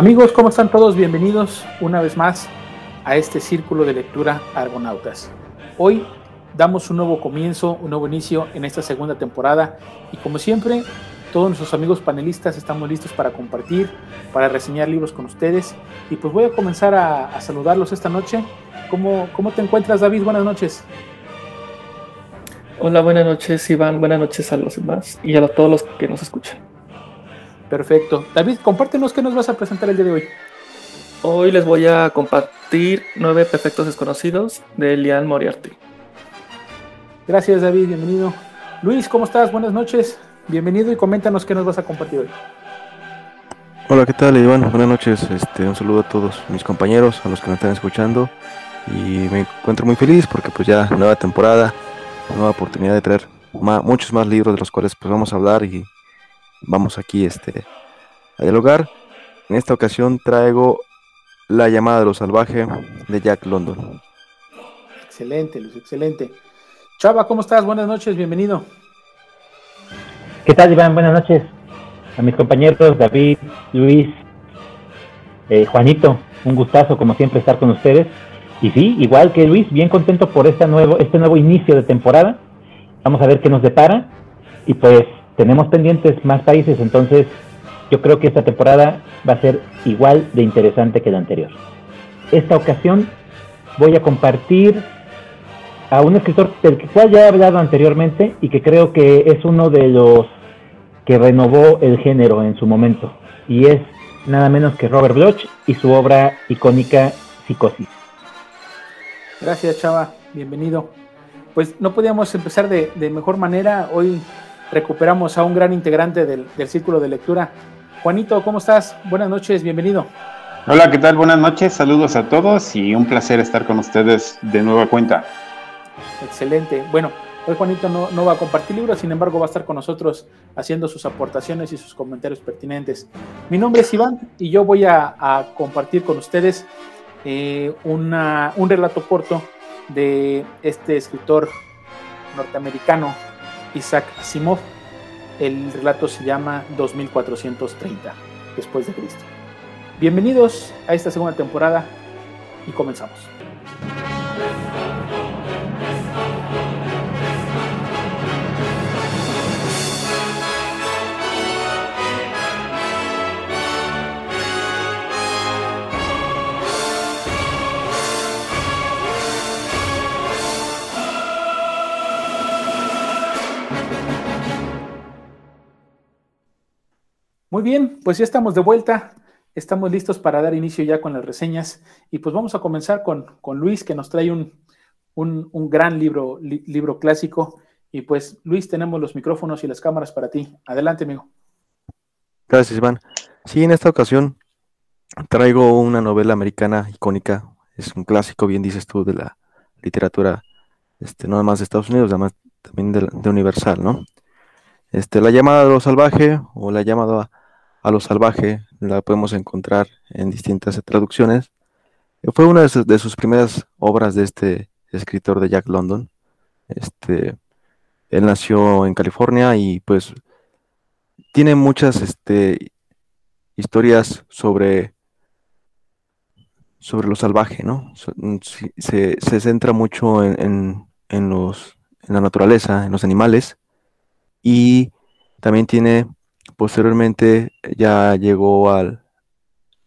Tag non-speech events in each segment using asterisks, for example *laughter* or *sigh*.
Amigos, ¿cómo están todos? Bienvenidos una vez más a este círculo de lectura Argonautas. Hoy damos un nuevo comienzo, un nuevo inicio en esta segunda temporada y como siempre, todos nuestros amigos panelistas estamos listos para compartir, para reseñar libros con ustedes y pues voy a comenzar a, saludarlos esta noche. ¿Cómo, ¿Cómo te encuentras David? Buenas noches. Hola, buenas noches Iván, buenas noches a los demás y a todos los que nos escuchan. Perfecto. David, compártenos qué nos vas a presentar el día de hoy. Hoy les voy a compartir nueve perfectos desconocidos de Lian Moriarty. Gracias, David. Bienvenido. Luis, ¿cómo estás? Buenas noches. Bienvenido y coméntanos qué nos vas a compartir hoy. Hola, ¿qué tal, Iván? Buenas noches. Este, un saludo a todos mis compañeros, a los que me están escuchando. Y me encuentro muy feliz porque pues ya nueva temporada, nueva oportunidad de traer muchos más libros de los cuales pues vamos a hablar y vamos aquí este, a dialogar. En esta ocasión traigo La llamada de los salvajes de Jack London. Excelente, Luis, excelente. Chava, ¿cómo estás? Buenas noches, bienvenido. ¿Qué tal, Iván? Buenas noches. A mis compañeros David, Luis, eh, Juanito, un gustazo como siempre estar con ustedes. Y sí, igual que Luis, bien contento por este nuevo, este nuevo inicio de temporada. Vamos a ver qué nos depara. Y pues tenemos pendientes más países, entonces yo creo que esta temporada va a ser igual de interesante que la anterior. Esta ocasión voy a compartir a un escritor del cual ya he hablado anteriormente y que creo que es uno de los que renovó el género en su momento, y es nada menos que Robert Bloch y su obra icónica Psicosis. Gracias, Chava, bienvenido. Pues no podíamos empezar de mejor manera. Hoy recuperamos a un gran integrante del, círculo de lectura. Juanito, ¿cómo estás? Buenas noches, bienvenido. Hola, ¿qué tal? Buenas noches, saludos a todos y un placer estar con ustedes de nueva cuenta. Excelente. Bueno, hoy Juanito no, va a compartir libros, sin embargo va a estar con nosotros haciendo sus aportaciones y sus comentarios pertinentes. Mi nombre es Iván y yo voy a, compartir con ustedes eh, un relato corto de este escritor norteamericano Isaac Asimov. El relato se llama 2430 después de Cristo. Bienvenidos a esta segunda temporada y comenzamos. Muy bien, pues ya estamos de vuelta. Estamos listos para dar inicio ya con las reseñas. Y pues vamos a comenzar con, Luis, que nos trae un, gran libro, libro clásico. Y pues, Luis, tenemos los micrófonos y las cámaras para ti. Adelante, amigo. Gracias, Iván. Sí, en esta ocasión traigo una novela americana icónica. Es un clásico, bien dices tú, de la literatura, este, no más de Estados Unidos, además también de, de Universal, ¿no? Este, la llamada de lo salvaje o la llamada a lo salvaje, la podemos encontrar en distintas traducciones. Fue una de sus, primeras obras de este escritor de Jack London. Este, él nació en California y pues tiene muchas este, historias sobre, sobre lo salvaje, ¿no? Se, centra mucho en, los, en la naturaleza, en los animales y también tiene Posteriormente ya llegó al,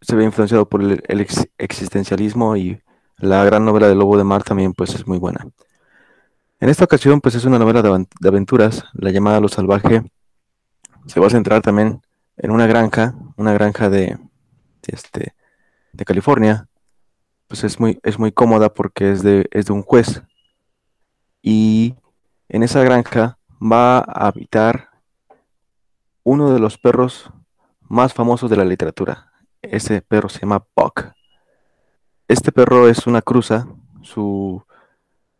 se ve influenciado por el, existencialismo y la gran novela de Lobo de Mar también pues es muy buena. En esta ocasión pues es una novela de, aventuras, la llamada Lo Salvaje. Se va a centrar también en una granja, una granja de, este, de California. Pues es muy, es muy cómoda porque es de, es de un juez. Y en esa granja va a habitar uno de los perros más famosos de la literatura. Ese perro se llama Puck. Este perro es una cruza su,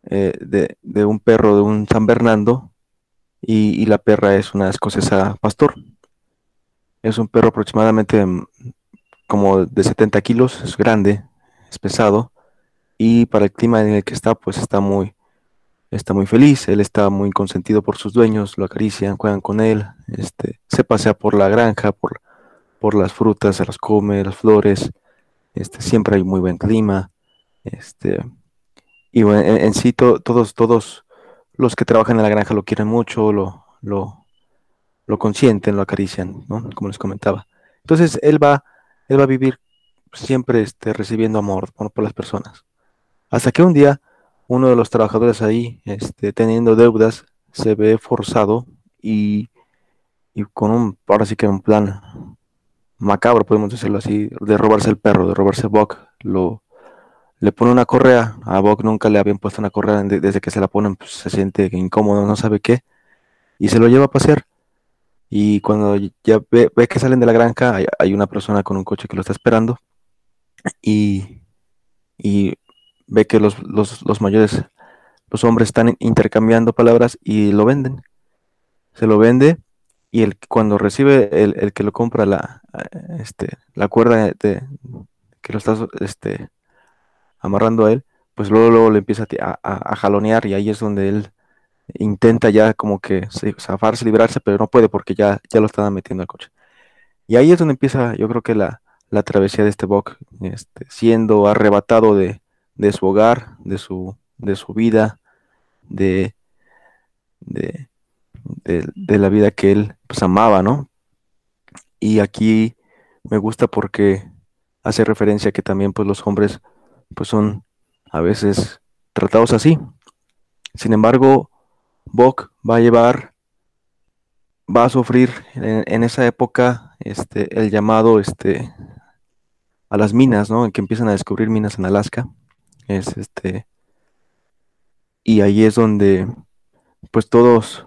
eh, de, un perro de un San Bernardo y, la perra es una escocesa pastor. Es un perro aproximadamente mm, como de 70 kilos, es grande, es pesado y para el clima en el que está pues está muy, está muy feliz, él está muy consentido por sus dueños, lo acarician, juegan con él, este, se pasea por la granja, por, por las frutas, se las come, las flores, este, siempre hay muy buen clima, este, y bueno, en, sí todos, todos los que trabajan en la granja lo quieren mucho, lo, lo, lo consienten, lo acarician, ¿no? Como les comentaba. Entonces él va, él va a vivir siempre este, recibiendo amor por las personas. Hasta que un día uno de los trabajadores ahí, este, teniendo deudas, se ve forzado y, y con un, ahora sí que un plan macabro, podemos decirlo así, de robarse el perro, de robarse Buck, lo, le pone una correa, a Buck nunca le habían puesto una correa, desde que se la ponen pues, se siente incómodo, no sabe qué, y se lo lleva a pasear. Y cuando ya ve, que salen de la granja, hay, una persona con un coche que lo está esperando y, y ve que los, los, mayores, los hombres están intercambiando palabras y lo venden. Se lo vende y el, cuando recibe el, el que lo compra la, este, la cuerda que lo está este, amarrando a él, pues luego, luego le empieza a, a, jalonear y ahí es donde él intenta ya como que zafarse, librarse, pero no puede porque ya, ya lo están metiendo al coche. Y ahí es donde empieza, yo creo que la, la travesía de este Buck, este, siendo arrebatado de, de, su hogar, de su, de su vida, de, de, de, la vida que él pues, amaba, ¿no? Y aquí me gusta porque hace referencia que también pues los hombres pues son a veces tratados así. Sin embargo, Bok va a llevar, va a sufrir en, esa época este, el llamado este, a las minas, ¿no? En que empiezan a descubrir minas en Alaska. Es este. Y ahí es donde, pues todos,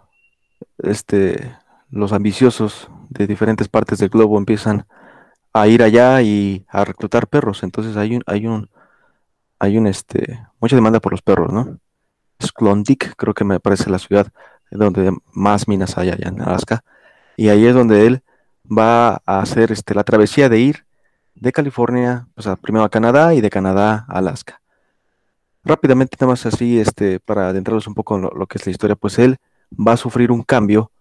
este, los ambiciosos de diferentes partes del globo empiezan a ir allá y a reclutar perros. Entonces hay un, hay un, hay un, este, mucha demanda por los perros, ¿no? Klondike, creo que me parece la ciudad donde más minas hay allá en Alaska. Y ahí es donde él va a hacer este, la travesía de ir de California, o sea, primero a Canadá y de Canadá a Alaska. Rápidamente, nada más así, este, para adentrarnos un poco en lo, que es la historia, pues él va a sufrir un cambio,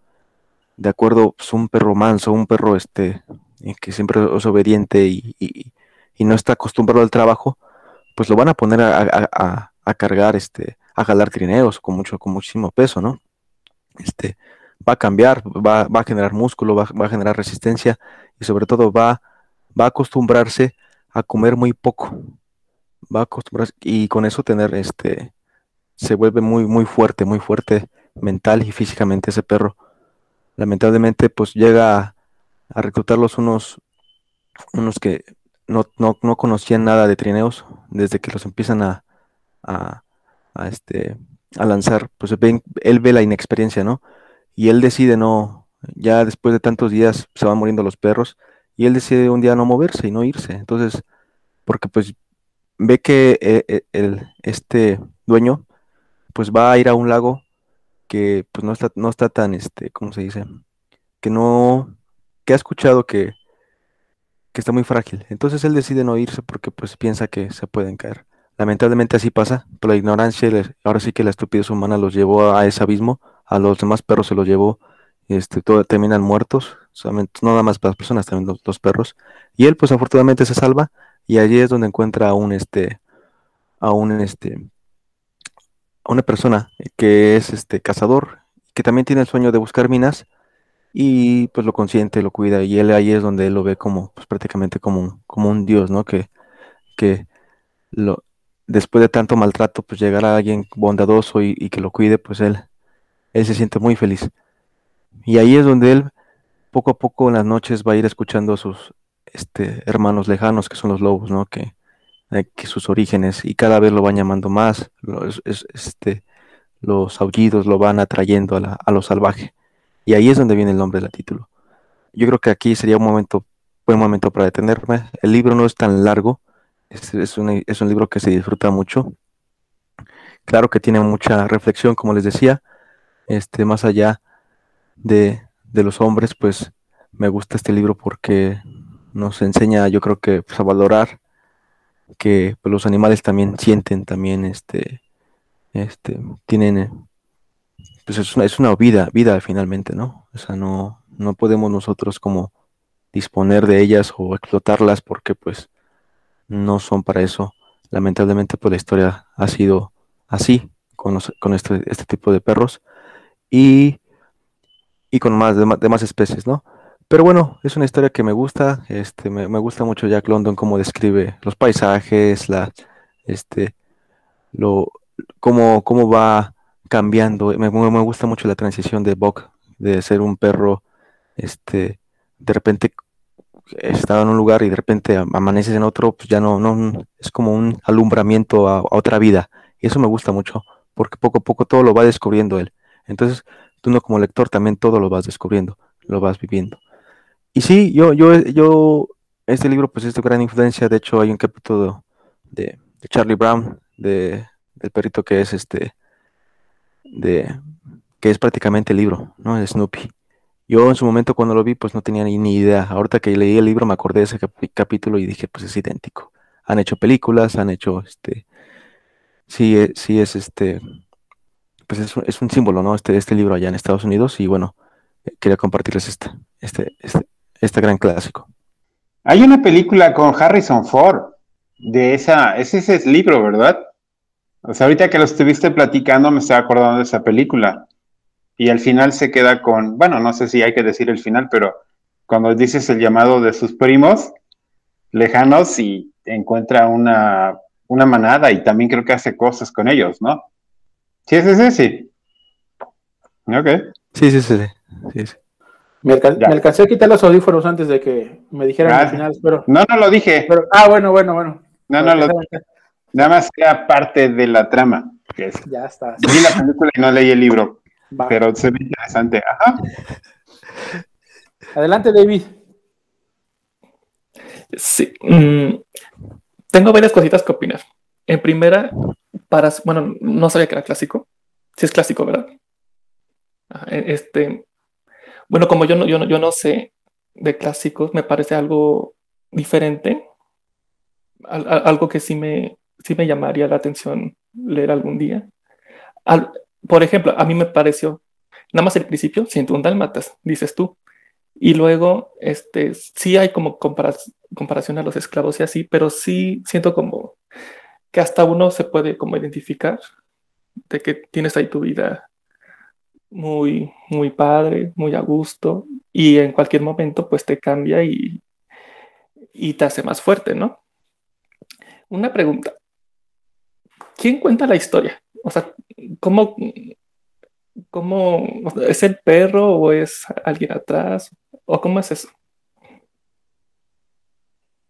de acuerdo, pues un perro manso, un perro este, eh, que siempre es obediente y, y, no está acostumbrado al trabajo, pues lo van a poner a, a cargar este, a jalar trineos con mucho, con muchísimo peso, ¿no? Este, va a cambiar, va, a generar músculo, va, a generar resistencia y sobre todo va, va a acostumbrarse a comer muy poco. Va a acostumbrarse y con eso tener este se vuelve muy muy fuerte, muy fuerte mental y físicamente ese perro. Lamentablemente pues llega a, reclutarlos unos unos que no, conocían nada de trineos desde que los empiezan a, a, este, a lanzar, pues él ve la inexperiencia, ¿no? Y él decide no, ya después de tantos días se van muriendo los perros, y él decide un día no moverse y no irse. Entonces, porque pues ve que eh, eh, el, este dueño pues va a ir a un lago que pues no está, no está tan, este, ¿cómo se dice? Que no, que ha escuchado que, que está muy frágil. Entonces él decide no irse porque pues piensa que se pueden caer. Lamentablemente así pasa, por la ignorancia, ahora sí que la estupidez humana los llevó a ese abismo, a los demás perros se los llevó, este, todo, terminan muertos, solamente, no nada más para las personas, también los, perros, y él pues afortunadamente se salva, y allí es donde encuentra a un, este, a un, este, a una persona que es, este, cazador, que también tiene el sueño de buscar minas, y pues lo consiente, lo cuida, y él ahí es donde él lo ve como, pues prácticamente como un, como un dios, ¿no? Que, que lo, después de tanto maltrato, pues llegar a alguien bondadoso y, que lo cuide, pues él, él se siente muy feliz. Y ahí es donde él poco a poco en las noches va a ir escuchando sus este, hermanos lejanos, que son los lobos, ¿no? Que, eh, que sus orígenes, y cada vez lo van llamando más, los, este, los aullidos lo van atrayendo a, a lo salvaje. Y ahí es donde viene el nombre del título. Yo creo que aquí sería un momento, buen momento para detenerme. El libro no es tan largo, es, un, libro que se disfruta mucho. Claro que tiene mucha reflexión, como les decía, este, más allá de, los hombres, pues me gusta este libro porque nos enseña, yo creo que pues, a valorar que pues, los animales también sienten, también este, este, tienen, pues es una, es una vida, vida finalmente, ¿no? O sea, no, no podemos nosotros como disponer de ellas o explotarlas porque pues no son para eso. Lamentablemente pues la historia ha sido así con, con este, este, tipo de perros y, y con más demás especies, ¿no? Pero bueno, es una historia que me gusta, este, me, gusta mucho Jack London cómo describe los paisajes, la, este, lo, cómo, cómo va cambiando. Me, gusta mucho la transición de Buck, de ser un perro, este, de repente estaba en un lugar y de repente amaneces en otro, pues ya no, no, es como un alumbramiento a, otra vida. Y eso me gusta mucho, porque poco a poco todo lo va descubriendo él. Entonces, tú no como lector también todo lo vas descubriendo, lo vas viviendo. Y sí, yo, yo, yo, este libro pues es de gran influencia, de hecho hay un capítulo de, Charlie Brown, de, del perrito que es este, de, que es prácticamente el libro, ¿no? De Snoopy. Yo en su momento cuando lo vi pues no tenía ni, idea. Ahorita que leí el libro me acordé de ese capítulo y dije pues es idéntico. Han hecho películas, han hecho este, sí, eh, sí es este, pues es es un símbolo, ¿no? Este, este libro allá en Estados Unidos y bueno, eh, quería compartirles este, este, este, este gran clásico. Hay una película con Harrison Ford de esa, ese es el libro, ¿verdad? O sea, ahorita que lo estuviste platicando me estaba acordando de esa película. Y al final se queda con, bueno, no sé si hay que decir el final, pero cuando dices el llamado de sus primos lejanos y encuentra una, una manada y también creo que hace cosas con ellos, ¿no? Sí, sí, sí, sí. Ok. Sí, sí, sí. sí, sí. Me, alcancé a quitar los audífonos antes de que me dijeran al final, pero... No, no lo dije. ah, bueno, bueno, bueno. No, no lo Nada más era parte de la trama. ya está. Vi la película y no leí el libro, pero se ve interesante. Ajá. Adelante, David. Sí. Mm, tengo varias cositas que opinar. En primera, para, bueno, no sabía que era clásico. Sí es clásico, ¿verdad? Este, bueno, como yo no, yo, no, yo no sé de clásicos, me parece algo diferente, algo que sí me, sí me llamaría la atención leer algún día. por ejemplo, a mí me pareció, nada más el principio, siento un dálmatas, dices tú, y luego, este, sí hay como comparación a los esclavos y así, pero sí siento como que hasta uno se puede como identificar de que tienes ahí tu vida muy, muy padre, muy a gusto, y en cualquier momento pues te cambia y, y te hace más fuerte, ¿no? Una pregunta. ¿Quién cuenta la historia? O sea, ¿cómo, cómo es el perro o es alguien atrás? ¿O cómo es eso?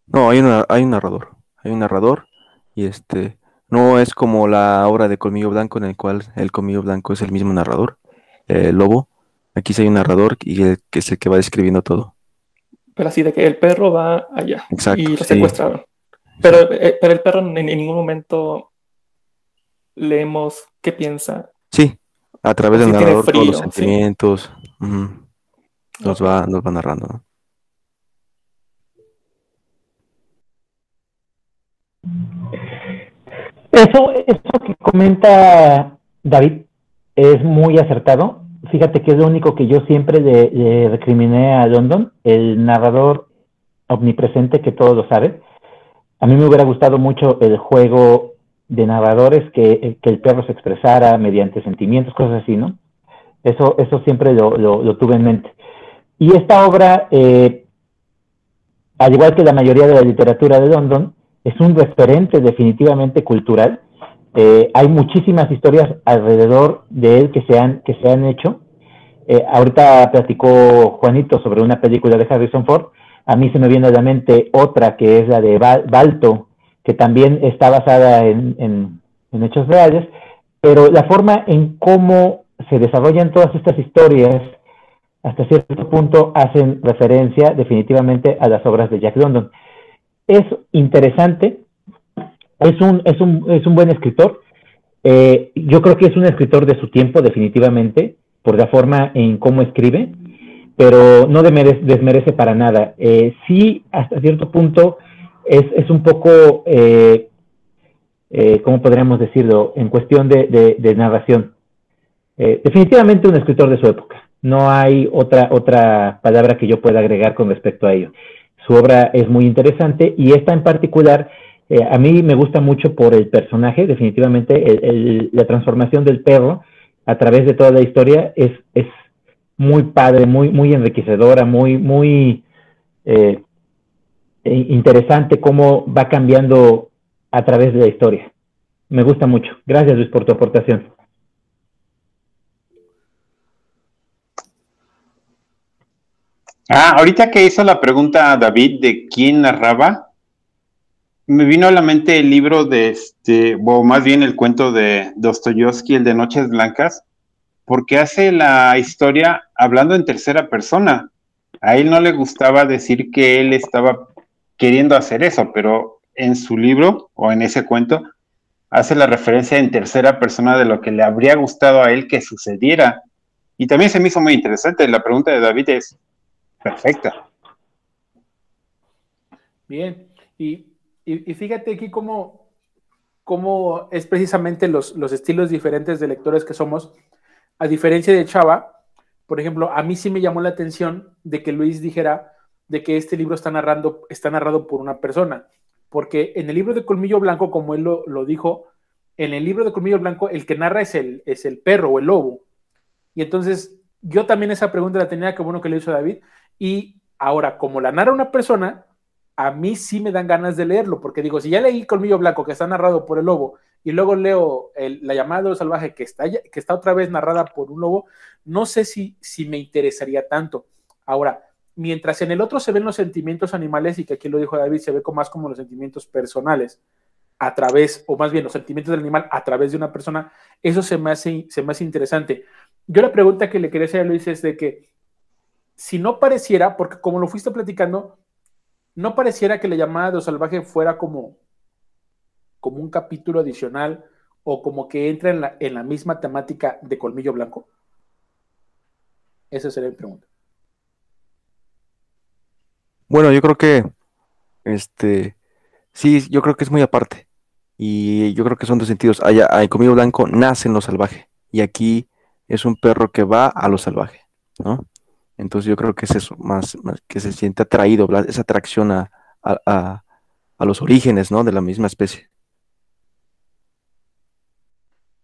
No, hay, una, hay un narrador. Hay un narrador y este no es como la obra de Colmillo Blanco en el cual el Colmillo Blanco es el mismo narrador. Eh, lobo. Aquí sí hay un narrador y el, que es el que va describiendo todo. Pero así de que el perro va allá Exacto, y lo secuestraron. Pero, eh, pero el perro en, ningún momento leemos qué piensa. Sí, a través del narrador todos los sentimientos nos, va, nos va narrando. Eso, eso que comenta David es muy acertado. Fíjate que es lo único que yo siempre le, recriminé a London, el narrador omnipresente que todo lo sabe. A mí me hubiera gustado mucho el juego de narradores que, el perro se expresara mediante sentimientos, cosas así, ¿no? Eso, eso siempre lo, tuve en mente. Y esta obra, eh, al igual que la mayoría de la literatura de London, es un referente definitivamente cultural eh, hay muchísimas historias alrededor de él que se han, que se han hecho. Eh, ahorita platicó Juanito sobre una película de Harrison Ford. A mí se me viene a la mente otra que es la de Balto, que también está basada en, hechos reales, pero la forma en cómo se desarrollan todas estas historias hasta cierto punto hacen referencia definitivamente a las obras de Jack London. Es interesante es un, es un, es un buen escritor. Eh, yo creo que es un escritor de su tiempo, definitivamente, por la forma en cómo escribe, pero no desmerece, para nada. Eh, sí, hasta cierto punto, es, es un poco, eh, eh ¿cómo podríamos decirlo?, en cuestión de, de, narración. definitivamente un escritor de su época. No hay otra, otra palabra que yo pueda agregar con respecto a ello. Su obra es muy interesante y esta en particular eh, a mí me gusta mucho por el personaje, definitivamente la transformación del perro a través de toda la historia es, es muy padre, muy, muy enriquecedora, muy, muy eh, interesante cómo va cambiando a través de la historia. Me gusta mucho. Gracias Luis por tu aportación. Ah, ahorita que hizo la pregunta David de quién narraba, me vino a la mente el libro de este, o más bien el cuento de Dostoyevsky, el de Noches Blancas, porque hace la historia hablando en tercera persona. A él no le gustaba decir que él estaba queriendo hacer eso, pero en su libro o en ese cuento hace la referencia en tercera persona de lo que le habría gustado a él que sucediera. Y también se me hizo muy interesante. La pregunta de David es perfecta. Bien, y y, fíjate aquí cómo, cómo es precisamente los, los, estilos diferentes de lectores que somos. A diferencia de Chava, por ejemplo, a mí sí me llamó la atención de que Luis dijera de que este libro está, narrando, está narrado por una persona. Porque en el libro de Colmillo Blanco, como él lo, lo dijo, en el libro de Colmillo Blanco, el que narra es el, es el perro o el lobo. Y entonces, yo también esa pregunta la tenía, que bueno que le hizo David. Y ahora, como la narra una persona, a mí sí me dan ganas de leerlo, porque digo, si ya leí Colmillo Blanco, que está narrado por el lobo, y luego leo La llamada de los salvaje, que está, que está otra vez narrada por un lobo, no sé si, si me interesaría tanto. Ahora, mientras en el otro se ven los sentimientos animales, y que aquí lo dijo David, se ve más como los sentimientos personales, a través, o más bien los sentimientos del animal a través de una persona, eso se me hace, se me hace interesante. Yo la pregunta que le quería hacer a Luis es de que, si no pareciera, porque como lo fuiste platicando, no pareciera que la llamada de salvaje fuera como, como un capítulo adicional o como que entra en la, en la misma temática de Colmillo Blanco. Esa sería mi pregunta. Bueno, yo creo que este sí, yo creo que es muy aparte. Y yo creo que son dos sentidos. Allá en Colmillo Blanco nace en lo salvaje. Y aquí es un perro que va a lo salvaje, ¿no? Entonces yo creo que es eso, más, que se siente atraído, esa atracción a, los orígenes, ¿no? De la misma especie.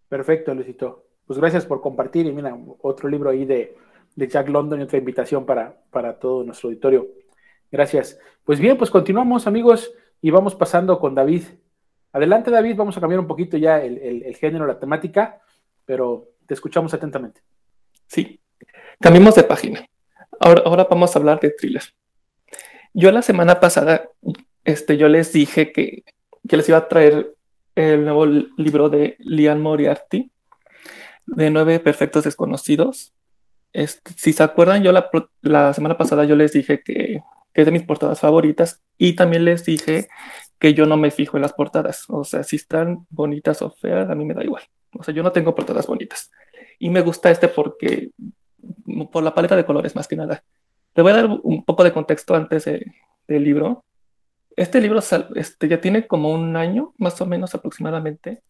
Perfecto, Luisito. Pues gracias por compartir y mira, otro libro ahí de, Jack London y otra invitación para, para todo nuestro auditorio. Gracias. Pues bien, pues continuamos amigos y vamos pasando con David. Adelante David, vamos a cambiar un poquito ya el, el género, la temática, pero te escuchamos atentamente. Sí, cambiemos de página. Ahora, vamos a hablar de thriller. Yo la semana pasada, este, yo les dije que, que les iba a traer el nuevo libro de Lian Moriarty, de Nueve Perfectos Desconocidos. Este, si se acuerdan, yo la, la, semana pasada yo les dije que, que, es de mis portadas favoritas y también les dije que yo no me fijo en las portadas. O sea, si están bonitas o feas, a mí me da igual. O sea, yo no tengo portadas bonitas. Y me gusta este porque por la paleta de colores más que nada. Le voy a dar un poco de contexto antes del libro. Este libro este, ya tiene como un año, más o menos aproximadamente.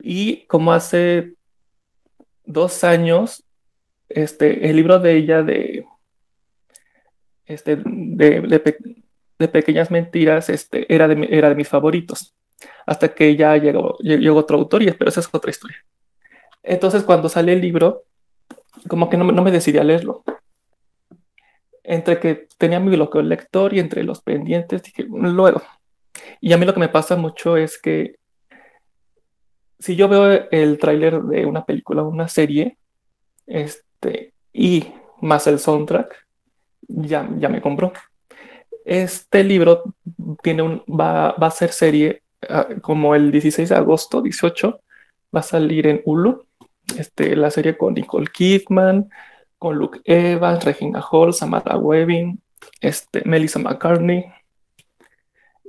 Y como hace dos años, este, el libro de ella de, este, de, pequeñas mentiras este, era, de, era de mis favoritos. Hasta que ya llegó, llegó otro autor, y, pero esa es otra historia. Entonces, cuando sale el libro, como que no, no me decidí a leerlo. Entre que tenía mi bloqueo lector y entre los pendientes, dije, luego. Y a mí lo que me pasa mucho es que si yo veo el tráiler de una película o una serie, este, y más el soundtrack, ya, ya me compró. Este libro tiene un, va, va a ser serie ah, como el 16 de agosto, 18, va a salir en Hulu este, la serie con Nicole Kidman, con Luke Evans, Regina Hall, Samantha Webbing, este, Melissa McCartney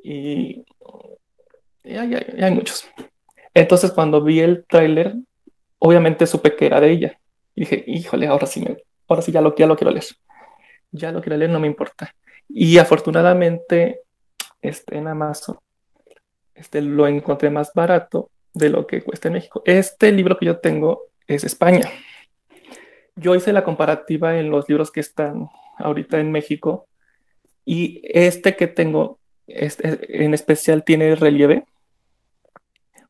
y, hay, muchos. Entonces cuando vi el tráiler, obviamente supe que era de ella. Y dije, híjole, ahora sí, me, ahora sí ya lo, ya lo quiero leer. Ya lo quiero leer, no me importa. Y afortunadamente este, en Amazon este, lo encontré más barato de lo que cuesta en México. Este libro que yo tengo es España. yo hice la comparativa en los libros que están ahorita en México y este que tengo este, en especial tiene relieve.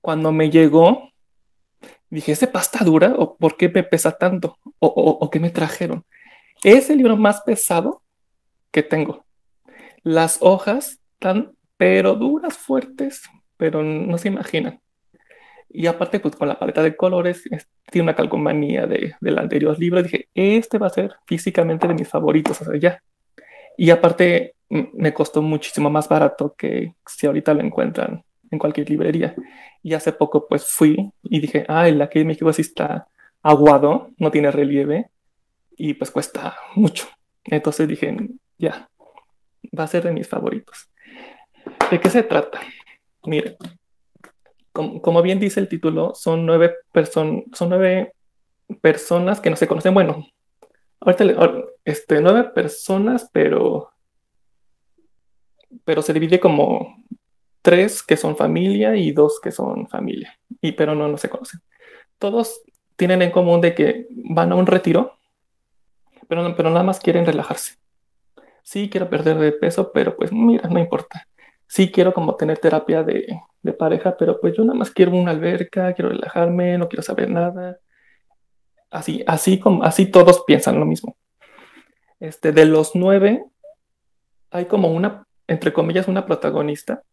Cuando me llegó, dije, ¿es de pasta dura o por qué me pesa tanto? ¿O, o qué me trajeron? Es el libro más pesado que tengo. Las hojas están, pero duras, fuertes, pero no se imaginan. Y aparte, pues con la paleta de colores, tiene una calcomanía de, del anterior libro. Dije, este va a ser físicamente de mis favoritos, ya. Y aparte, me costó muchísimo más barato que si ahorita lo encuentran en cualquier librería. Y hace poco, pues fui y dije, ay, la que en México sí está aguado, no tiene relieve, y pues cuesta mucho. Entonces dije, ya, va a ser de mis favoritos. ¿De qué se trata? Miren, como, bien dice el título, son nueve, son nueve personas que no se conocen. Bueno, ahorita este, nueve personas, pero, pero se divide como tres que son familia y dos que son familia, y pero no, no se conocen. Todos tienen en común de que van a un retiro, pero, pero nada más quieren relajarse. Sí, quiero perder de peso, pero pues mira, no importa. Sí, quiero como tener terapia de, de pareja, pero pues yo nada más quiero una alberca, quiero relajarme, no quiero saber nada. Así, así como, así todos piensan lo mismo. Este, de los nueve, hay como una, entre comillas, una protagonista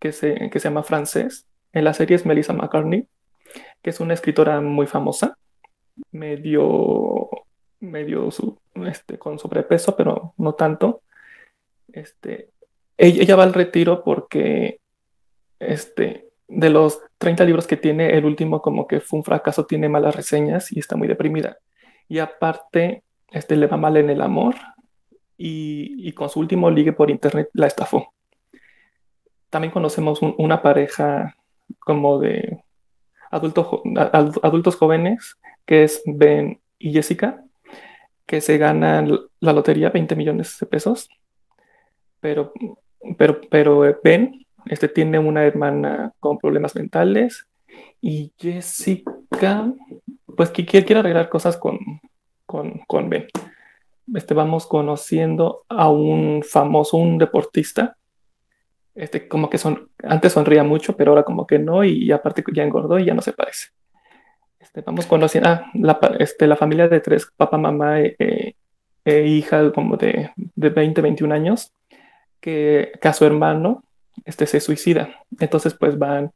que se, que se llama Frances. En la serie es Melissa McCartney, que es una escritora muy famosa, medio, medio su, este, con sobrepeso, pero no tanto. Este, ella, va al retiro porque este, de los 30 libros que tiene, el último como que fue un fracaso, tiene malas reseñas y está muy deprimida. Y aparte, este, le va mal en el amor y, con su último ligue por internet la estafó. También conocemos una pareja como de adultos jóvenes, que es Ben y Jessica, que se ganan la lotería 20 millones de pesos. Pero, pero, pero Ben este tiene una hermana con problemas mentales y Jessica, pues que quiere, arreglar cosas con, con, con Ben. Este, vamos conociendo a un famoso, un deportista, este, como que son, antes sonría mucho, pero ahora como que no, y, aparte ya engordó y ya no se parece. Este, vamos conociendo, ah, la, este, la familia de tres, papá, mamá e, e hija como de, de 20, 21 años, que, que a su hermano este se suicida. Entonces, pues van,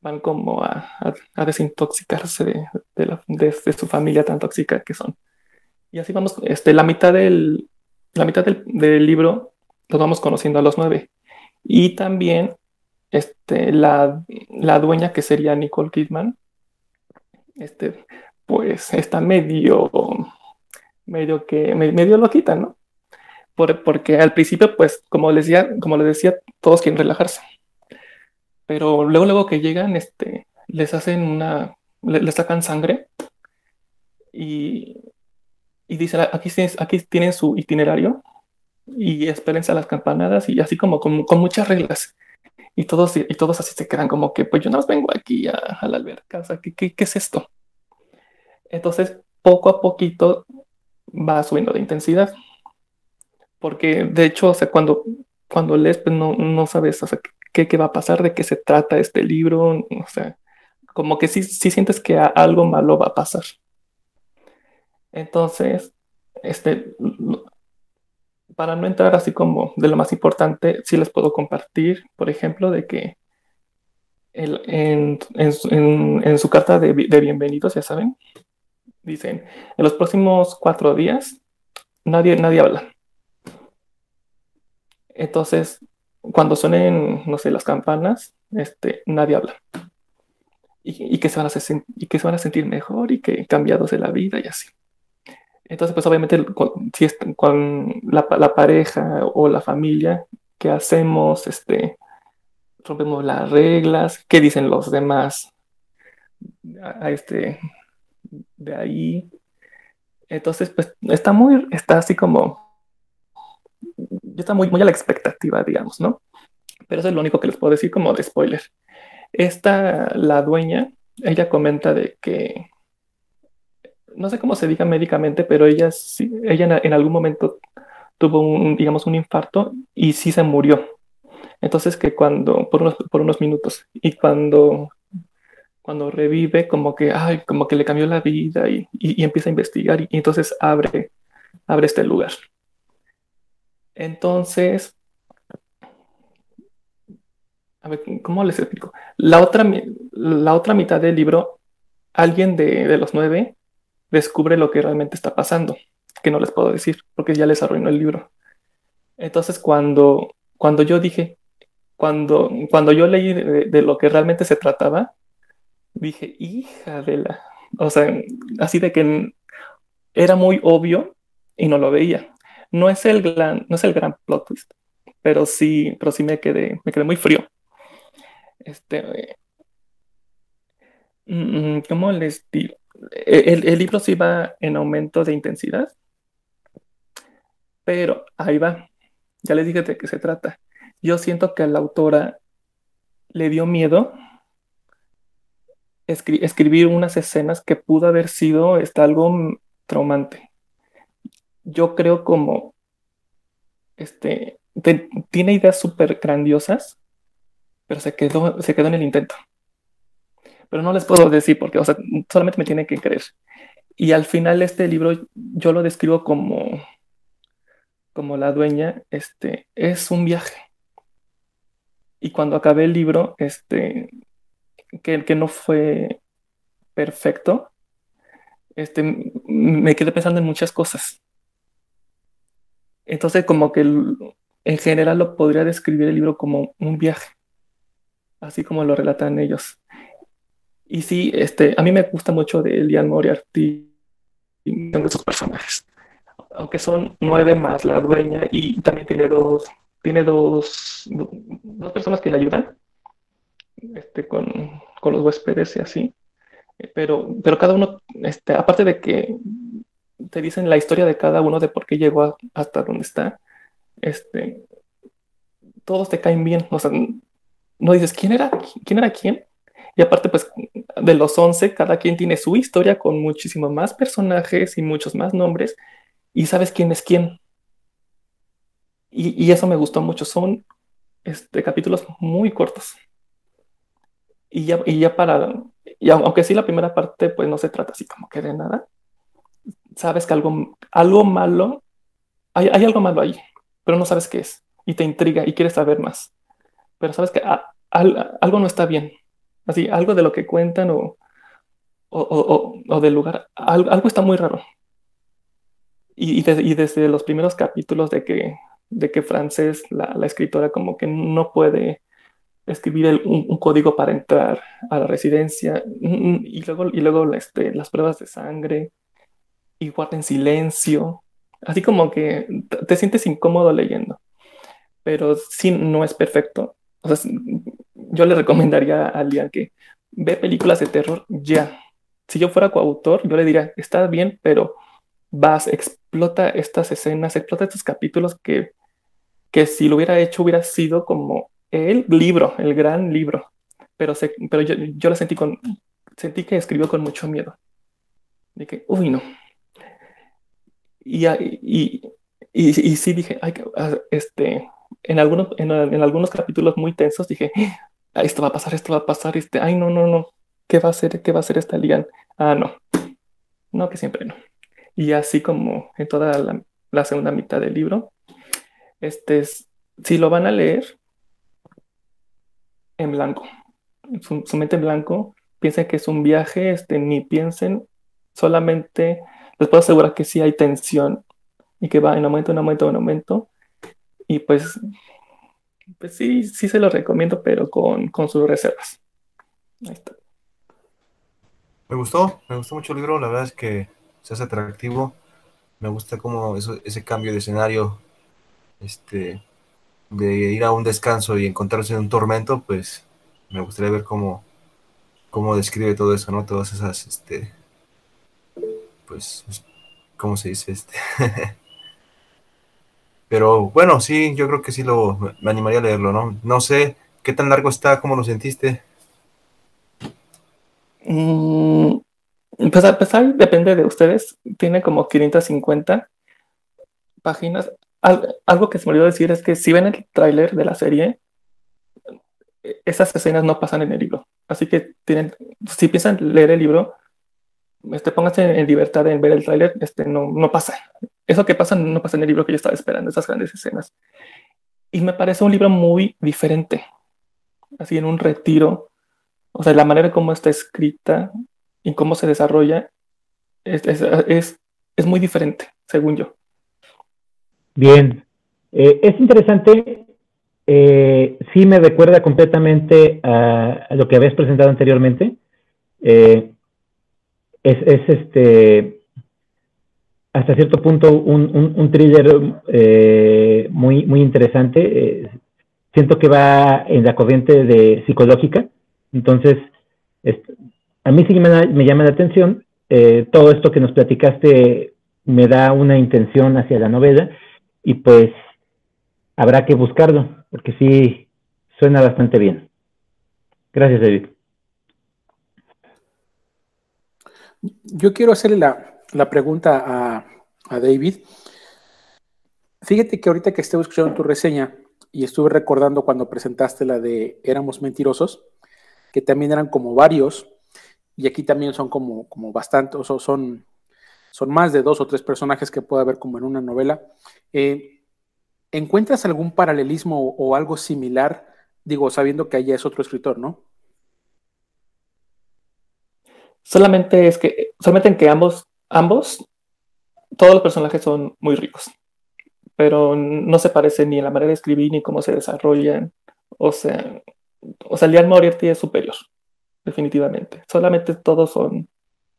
van como a, desintoxicarse de, su familia tan tóxica que son. Y así vamos, este, la mitad del, la mitad del, libro los vamos conociendo a los nueve. Y también este, la, la dueña que sería Nicole Kidman, este, pues está medio, medio que, medio loquita, ¿no? Porque al principio, pues, como les decía, como les decía, todos quieren relajarse. Pero luego, luego que llegan, este, les hacen una, les sacan sangre y, y dicen, aquí, aquí tienen su itinerario y espérense a las campanadas y así como con, con, muchas reglas. Y todos, y todos así se quedan como que, pues yo no vengo aquí a, a la alberca, o sea, ¿qué, qué, ¿qué es esto? Entonces, poco a poquito va subiendo de intensidad porque de hecho, o sea, cuando, cuando lees, pues no, no sabes o sea, qué, qué, va a pasar, de qué se trata este libro, o sea, como que sí, sí sientes que algo malo va a pasar. Entonces, este, para no entrar así como de lo más importante, sí les puedo compartir, por ejemplo, de que el, en, en, su carta de, de bienvenidos, ya saben, dicen, en los próximos cuatro días nadie, nadie habla. Entonces, cuando suenen, no sé, las campanas, este, nadie habla. Y, que se van a sentir mejor y que cambiados de la vida y así. Entonces, pues obviamente, con, si es, con la, pareja o la familia, ¿qué hacemos? Este, rompemos las reglas, ¿qué dicen los demás este, de ahí? Entonces, pues está muy, está así como yo está muy, muy a la expectativa, digamos, ¿no? Pero eso es lo único que les puedo decir como de spoiler. Esta, la dueña, ella comenta de que no sé cómo se diga médicamente, pero ella, sí, ella en, algún momento tuvo un, digamos, un infarto y sí se murió. Entonces que cuando, por unos, por unos minutos, y cuando, cuando revive, como que, ay, como que le cambió la vida y, y, empieza a investigar y, entonces abre, abre este lugar. Entonces, a ver, ¿cómo les explico? La otra, la otra mitad del libro, alguien de, de los nueve descubre lo que realmente está pasando, que no les puedo decir porque ya les arruinó el libro. Entonces, cuando, cuando yo dije, cuando, cuando yo leí de, lo que realmente se trataba, dije, hija de la... O sea, así de que era muy obvio y no lo veía. No es el gran, no es el gran plot twist, pero sí, pero sí me quedé, me quedé muy frío. Este, mm, ¿cómo les digo? El, el libro sí va en aumento de intensidad, pero ahí va. Ya les dije de qué se trata yo siento que a la autora le dio miedo escribir unas escenas que pudo haber sido este, algo traumante. Yo creo como este, tiene ideas súper grandiosas, pero se quedó, se quedó en el intento. Pero no les puedo decir porque, o sea, solamente me tiene que creer. Y al final este libro yo lo describo como, como la dueña, este, es un viaje y cuando acabé el libro, este, que, que no fue perfecto, este, me quedé pensando en muchas cosas. Entonces, como que en general lo podría describir el libro como un viaje, así como lo relatan ellos. Y sí, este, a mí me gusta mucho de Elian Moriarty y de sus personajes, aunque son nueve más la dueña y también tiene dos tiene dos, dos personas que le ayudan este, con, con, los huéspedes y así. Pero, pero cada uno, este, aparte de que te dicen la historia de cada uno de por qué llegó hasta donde está, este, todos te caen bien. O sea, no dices quién era, quién era quién. Y aparte, pues, de los 11, cada quien tiene su historia con muchísimos más personajes y muchos más nombres. Y sabes quién es quién. Y, eso me gustó mucho. Son este, capítulos muy cortos. Y ya, y ya para, y aunque sí la primera parte pues no se trata así como que de nada, sabes que algo, algo malo, hay, hay algo malo ahí, pero no sabes qué es. Y te intriga y quieres saber más. Pero sabes que algo no está bien. Así, algo de lo que cuentan o, o, o, o del lugar, algo, está muy raro. Y, y, desde los primeros capítulos de que de que Frances, la, escritora, como que no puede escribir un, código para entrar a la residencia y luego, y luego este, las pruebas de sangre y guarda en silencio, así como que te sientes incómodo leyendo, pero sí no es perfecto. O sea, yo le recomendaría a alguien que ve películas de terror ya. Si yo fuera coautor, yo le diría, está bien, pero vas, explota estas escenas, explota estos capítulos que que si lo hubiera hecho hubiera sido como el libro, el gran libro. Pero, pero yo, yo lo sentí con, sentí que escribió con mucho miedo. De que, uy, no. Y, y, y, sí dije, ah, este, en algunos, en, en, algunos capítulos muy tensos dije, ah, esto va a pasar, esto va a pasar, este, ay, no, no, no, ¿qué va a hacer, qué va a hacer esta liga? Ah, no, no, que siempre no. Y así como en toda la, la segunda mitad del libro, este, si lo van a leer en blanco, su, mente en blanco, piensen que es un viaje, este, ni piensen, solamente les puedo asegurar que sí hay tensión y que va en aumento, en aumento, en aumento. Y pues, pues sí, sí se lo recomiendo, pero con, con sus reservas. Ahí está. Me gustó, me gustó mucho el libro, la verdad es que se hace atractivo. Me gusta como ese cambio de escenario este, de ir a un descanso y encontrarse en un tormento, pues me gustaría ver cómo, cómo describe todo eso, ¿no? Todas esas, este, pues, ¿cómo se dice? Este? *laughs* Pero bueno, sí, yo creo que sí lo, me animaría a leerlo, ¿no? No sé qué tan largo está, cómo lo sentiste. Mm, pues a pesar, depende de ustedes, tiene como 550 páginas. algo que se me olvidó decir es que si ven el tráiler de la serie, esas escenas no pasan en el libro. Así que tienen, si piensan leer el libro, este, pónganse en libertad de ver el tráiler, este, no, no pasa. Eso que pasa no pasa en el libro que yo estaba esperando, esas grandes escenas. Y me parece un libro muy diferente, así en un retiro. O sea, la manera como está escrita y cómo se desarrolla es, es, es, muy diferente, según yo. Bien, eh, es interesante eh, sí me recuerda completamente a, lo que habías presentado anteriormente. Eh, es, este hasta cierto punto un, thriller eh, muy, muy interesante. siento que va en la corriente de psicológica. Entonces, a mí sí me, me llama la atención. todo esto que nos platicaste me da una intención hacia la novela y pues habrá que buscarlo porque sí suena bastante bien. Gracias, David. Yo quiero hacerle la, pregunta a, a, David. Fíjate que ahorita que estuve escuchando tu reseña y estuve recordando cuando presentaste la de Éramos Mentirosos, que también eran como varios, y aquí también son como, como o son, son más de dos o tres personajes que puede haber como en una novela. Eh, ¿Encuentras algún paralelismo o, algo similar? Digo, sabiendo que allá es otro escritor, ¿no? Solamente es que, solamente en que ambos, ambos, todos los personajes son muy ricos, pero no se parecen ni en la manera de escribir ni cómo se desarrollan. O sea, o sea, Lian Moriarty es superior, definitivamente. Solamente todos son,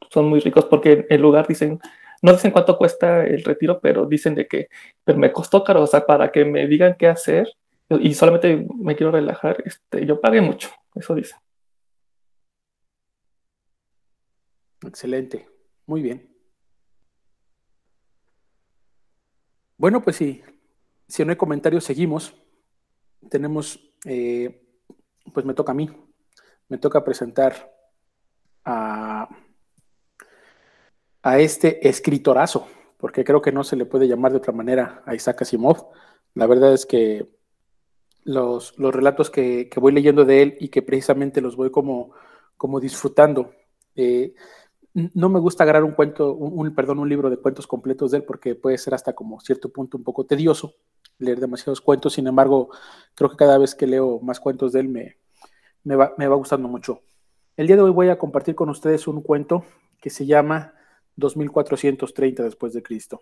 son muy ricos porque en lugar dicen, no dicen cuánto cuesta el retiro, pero dicen de que pero me costó caro, o sea, para que me digan qué hacer y solamente me quiero relajar, este, yo pagué mucho, eso dice. Excelente, muy bien. Bueno, pues sí, si no hay comentarios, seguimos. Tenemos, eh, pues me toca a mí, me toca presentar a a este escritorazo, porque creo que no se le puede llamar de otra manera a Isaac Asimov. La verdad es que los, los relatos que, voy leyendo de él y que precisamente los voy como, como disfrutando. Eh, no me gusta agarrar un cuento, un, perdón, un libro de cuentos completos de él porque puede ser hasta como cierto punto un poco tedioso leer demasiados cuentos. Sin embargo, creo que cada vez que leo más cuentos de él me, va, me va gustando mucho. El día de hoy voy a compartir con ustedes un cuento que se llama 2430 después de Cristo.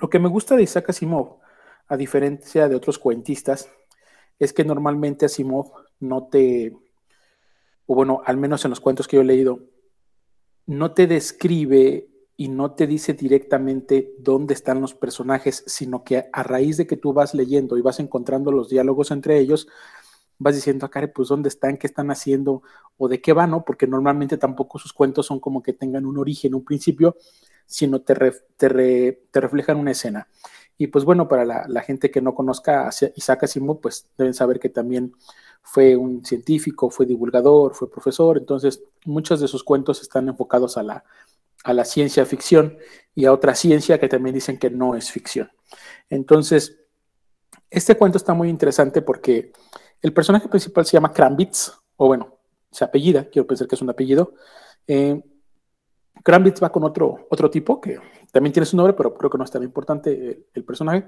Lo que me gusta de Isaac Asimov, a diferencia de otros cuentistas, es que normalmente Asimov no te, o bueno, al menos en los cuentos que yo he leído, no te describe y no te dice directamente dónde están los personajes, sino que a raíz de que tú vas leyendo y vas encontrando los diálogos entre ellos, vas diciendo acá, pues dónde están, qué están haciendo o de qué van, ¿no? Porque normalmente tampoco sus cuentos son como que tengan un origen, un principio, sino te, te, reflejan una escena. Y pues bueno, para la, gente que no conozca a Isaac Asimov, pues deben saber que también fue un científico, fue divulgador, fue profesor, entonces muchos de sus cuentos están enfocados a la, a la ciencia ficción y a otra ciencia que también dicen que no es ficción. Entonces, este cuento está muy interesante porque el personaje principal se llama Krambits, o bueno, se apellida, quiero pensar que es un apellido. Eh, va con otro, otro tipo que también tiene su nombre, pero creo que no es tan importante eh, el, personaje.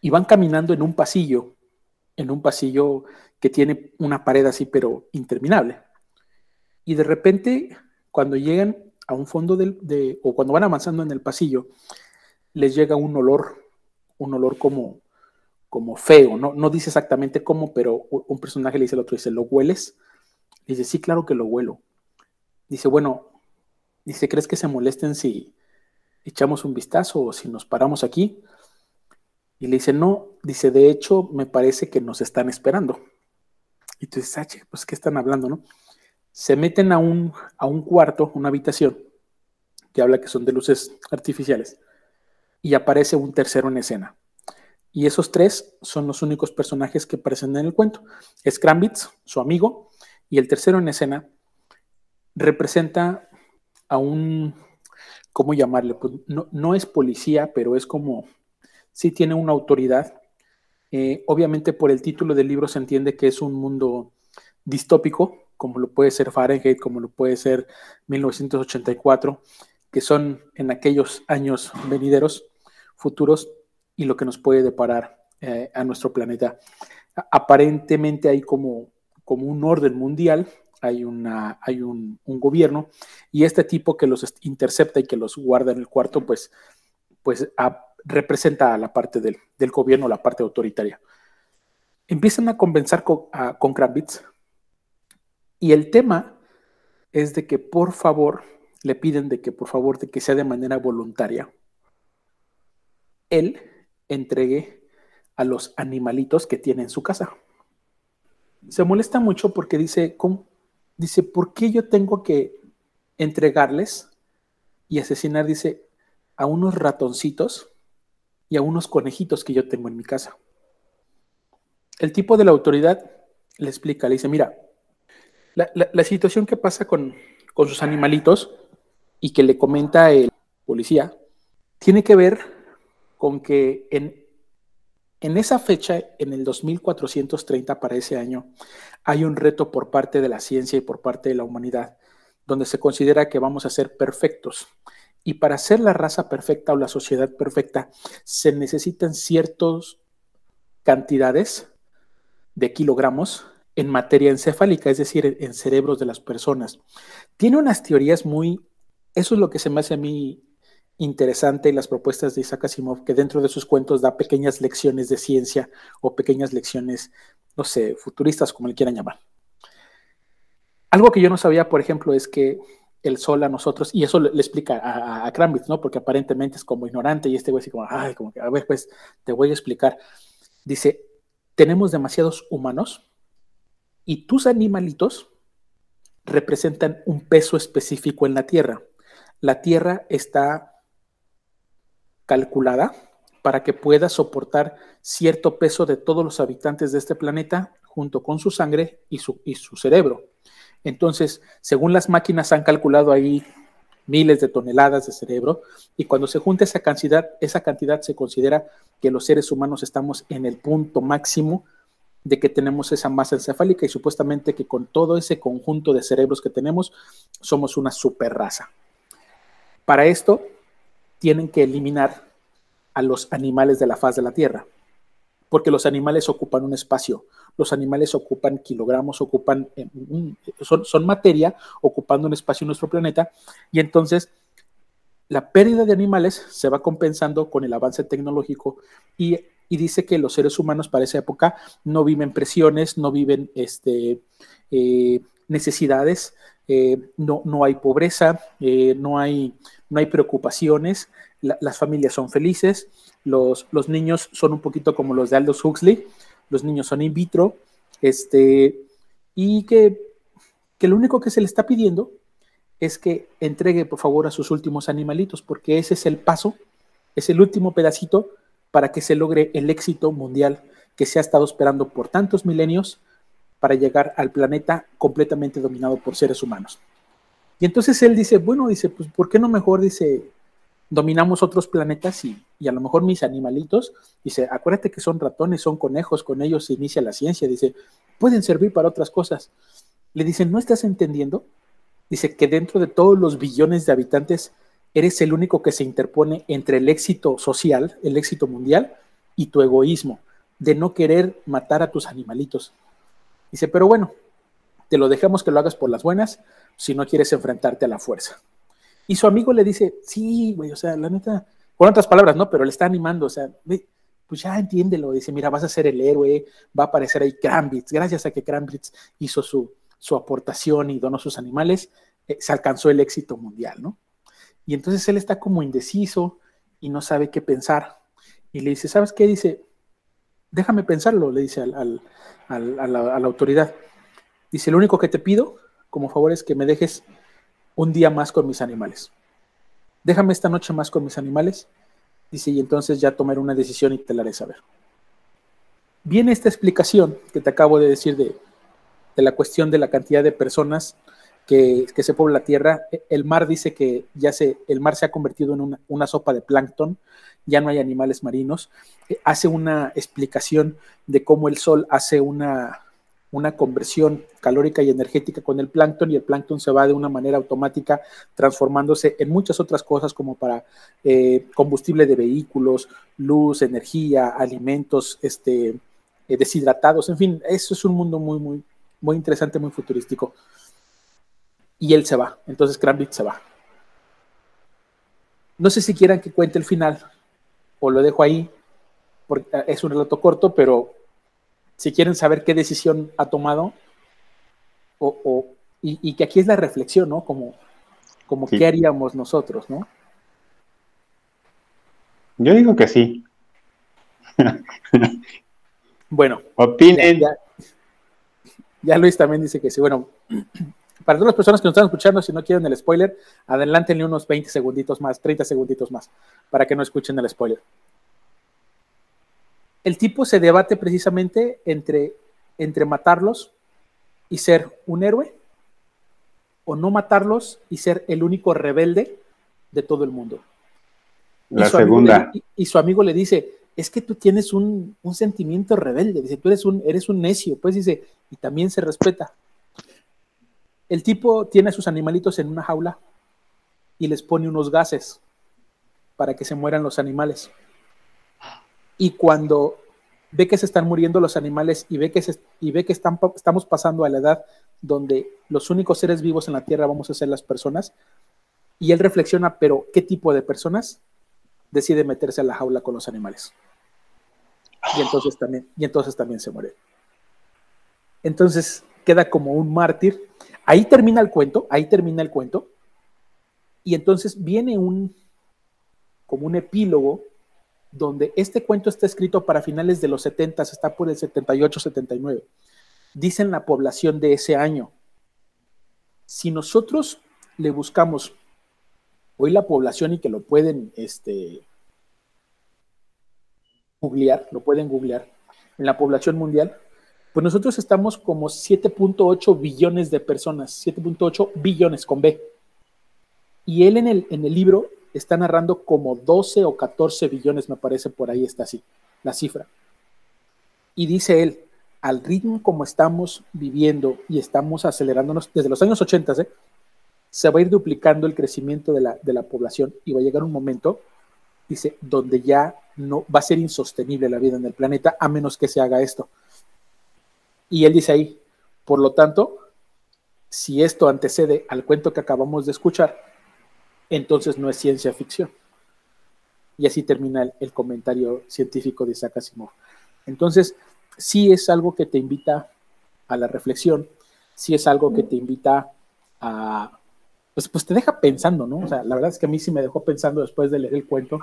Y van caminando en un pasillo, en un pasillo que tiene una pared así, pero interminable. Y de repente, cuando llegan a un fondo del, de, o cuando van avanzando en el pasillo, les llega un olor, un olor como, como feo, ¿no? No dice exactamente cómo, pero un personaje le dice al otro, dice, ¿lo hueles? Dice, sí, claro que lo huelo. Dice, bueno, dice, ¿crees que se molesten si echamos un vistazo o si nos paramos aquí? Y le dice, no, dice, de hecho, me parece que nos están esperando. Y tú dices, H, pues, ¿qué están hablando, no? Se meten a un, a un cuarto, una habitación, que habla que son de luces artificiales, y aparece un tercero en escena. Y esos tres son los únicos personajes que aparecen en el cuento. Es Krambits, su amigo, y el tercero en escena representa a un, ¿cómo llamarle? Pues no, no es policía, pero es como, sí tiene una autoridad. Eh, obviamente por el título del libro se entiende que es un mundo distópico, como lo puede ser Fahrenheit, como lo puede ser 1984, que son en aquellos años venideros, futuros, y lo que nos puede deparar eh, a nuestro planeta. Aparentemente hay como, como un orden mundial, hay, una, hay un, gobierno, y este tipo que los intercepta y que los guarda en el cuarto, pues, pues representa a la parte del, del, gobierno, la parte autoritaria. Empiezan a convencer con, a, con Kravitz, y el tema es de que por favor, le piden de que por favor, de que sea de manera voluntaria, él entregue a los animalitos que tiene en su casa. Se molesta mucho porque dice, ¿cómo? Dice, ¿por qué yo tengo que entregarles y asesinar, dice, a unos ratoncitos y a unos conejitos que yo tengo en mi casa? El tipo de la autoridad le explica, le dice, mira, la, situación que pasa con, con sus animalitos y que le comenta el policía tiene que ver con que en, en esa fecha, en el 2430 para ese año, hay un reto por parte de la ciencia y por parte de la humanidad, donde se considera que vamos a ser perfectos. Y para ser la raza perfecta o la sociedad perfecta, se necesitan ciertas cantidades de kilogramos en materia encefálica, es decir, en cerebros de las personas. Tiene unas teorías muy, eso es lo que se me hace a mí interesante las propuestas de Isaac Asimov, que dentro de sus cuentos da pequeñas lecciones de ciencia o pequeñas lecciones, no sé, futuristas, como le quieran llamar. Algo que yo no sabía, por ejemplo, es que el sol a nosotros, y eso le, explica a, a, ¿no? Porque aparentemente es como ignorante y este güey así como, ay, como que, a ver, pues te voy a explicar. Dice, tenemos demasiados humanos y tus animalitos representan un peso específico en la Tierra. La Tierra está calculada para que pueda soportar cierto peso de todos los habitantes de este planeta junto con su sangre y su, y su cerebro. Entonces, según las máquinas han calculado ahí miles de toneladas de cerebro y cuando se junta esa cantidad, esa cantidad se considera que los seres humanos estamos en el punto máximo de que tenemos esa masa encefálica y supuestamente que con todo ese conjunto de cerebros que tenemos somos una super raza. Para esto tienen que eliminar a los animales de la faz de la Tierra, porque los animales ocupan un espacio, los animales ocupan kilogramos, ocupan, eh, son, son materia ocupando un espacio en nuestro planeta, y entonces la pérdida de animales se va compensando con el avance tecnológico y, dice que los seres humanos para esa época no viven presiones, no viven este, eh, necesidades, eh, no, no, hay pobreza, no, hay, no hay preocupaciones, las familias son felices, los, los, niños son un poquito como los de Aldous Huxley, los niños son in vitro, este, y que, que lo único que se le está pidiendo es que entregue por favor a sus últimos animalitos, porque ese es el paso, es el último pedacito para que se logre el éxito mundial que se ha estado esperando por tantos milenios para llegar al planeta completamente dominado por seres humanos. Y entonces él dice, bueno, dice, pues, ¿por qué no mejor, dice, dominamos otros planetas y, y, a lo mejor mis animalitos, dice, acuérdate que son ratones, son conejos, con ellos se inicia la ciencia, dice, pueden servir para otras cosas. Le dicen, ¿no estás entendiendo? Dice que dentro de todos los billones de habitantes, eres el único que se interpone entre el éxito social, el éxito mundial, y tu egoísmo, de no querer matar a tus animalitos. Dice, pero bueno, te lo dejamos que lo hagas por las buenas, si no quieres enfrentarte a la fuerza. Y su amigo le dice, sí, güey, o sea, la neta, con otras palabras, ¿no? Pero le está animando, o sea, pues ya entiéndelo, dice, mira, vas a ser el héroe, va a aparecer ahí Krambitz, gracias a que Krambitz hizo su, su aportación y donó sus animales, eh, se alcanzó el éxito mundial, ¿no? Y entonces él está como indeciso y no sabe qué pensar. Y le dice, ¿sabes qué? Dice, déjame pensarlo, le dice al, a, la, a la autoridad. Dice, lo único que te pido como favor es que me dejes un día más con mis animales. Déjame esta noche más con mis animales. Dice, y entonces ya tomaré una decisión y te la haré saber. Viene esta explicación que te acabo de decir de, la cuestión de la cantidad de personas que, se pobla la Tierra. El mar dice que ya se, el mar se ha convertido en una, sopa de plancton, ya no hay animales marinos. Eh, hace una explicación de cómo el Sol hace una, una conversión calórica y energética con el plancton y el plancton se va de una manera automática transformándose en muchas otras cosas como para eh, combustible de vehículos, luz, energía, alimentos este, eh, deshidratados, en fin, eso es un mundo muy, muy, muy interesante, muy futurístico. Y él se va, entonces Crambit se va. No sé si quieran que cuente el final o lo dejo ahí, porque eh, es un relato corto, pero si quieren saber qué decisión ha tomado, o, y, que aquí es la reflexión, ¿no? Como, como qué haríamos nosotros, ¿no? Yo digo que sí. bueno. Opinen. Ya, Luis también dice que sí. Bueno, para todas las personas que nos están escuchando, si no quieren el spoiler, adelántenle unos 20 segunditos más, 30 segunditos más, para que no escuchen el spoiler el tipo se debate precisamente entre, entre matarlos y ser un héroe o no matarlos y ser el único rebelde de todo el mundo. La segunda. y, su amigo le dice, es que tú tienes un, sentimiento rebelde, dice, tú eres un, eres un necio, pues dice, y también se respeta. El tipo tiene a sus animalitos en una jaula y les pone unos gases para que se mueran los animales. Y cuando ve que se están muriendo los animales y ve que, estamos pasando a la edad donde los únicos seres vivos en la Tierra vamos a ser las personas, y él reflexiona, pero ¿qué tipo de personas? Decide meterse a la jaula con los animales. Y entonces también se muere. Entonces queda como un mártir. Ahí termina el cuento, ahí termina el cuento. Y entonces viene un, como un epílogo donde este cuento está escrito para finales de los 70, está por el 78-79. Dicen la población de ese año. Si nosotros le buscamos hoy la población y que lo pueden este, googlear, lo pueden googlear, en la población mundial, pues nosotros estamos como 7.8 billones de personas, 7.8 billones con B. Y él en el, en el libro está narrando como 12 o 14 billones, me parece por ahí está así, la cifra. Y dice él, al ritmo como estamos viviendo y estamos acelerándonos desde los años 80, ¿eh? se va a ir duplicando el crecimiento de la, de la población y va a llegar un momento, dice, donde ya no va a ser insostenible la vida en el planeta a menos que se haga esto. Y él dice ahí, por lo tanto, si esto antecede al cuento que acabamos de escuchar, entonces no es ciencia ficción. Y así termina el, comentario científico de Isaac Asimov. Entonces, sí es algo que te invita a la reflexión, sí es algo que te invita a, pues, pues te deja pensando, ¿no? O sea, la verdad es que a mí sí me dejó pensando después de leer el cuento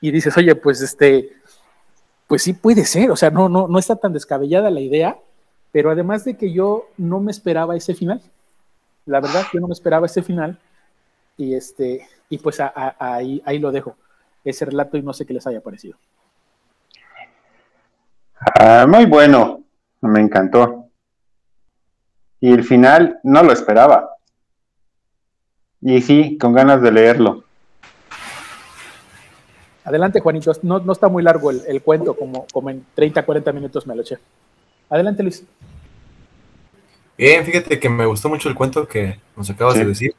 y dices, oye, pues este, pues sí puede ser, o sea, no, no, no está tan descabellada la idea, pero además de que yo no me esperaba ese final, la verdad, yo no me esperaba ese final, y, este, y pues ahí, ahí lo dejo, ese relato y no sé qué les haya parecido. Ah, muy bueno, me encantó. Y el final no lo esperaba. Y sí, con ganas de leerlo. Adelante, Juanito. No, está muy largo el, cuento, como, como en 30, 40 minutos me lo eché. Adelante, Luis. Bien, fíjate que me gustó mucho el cuento que nos acabas de decir.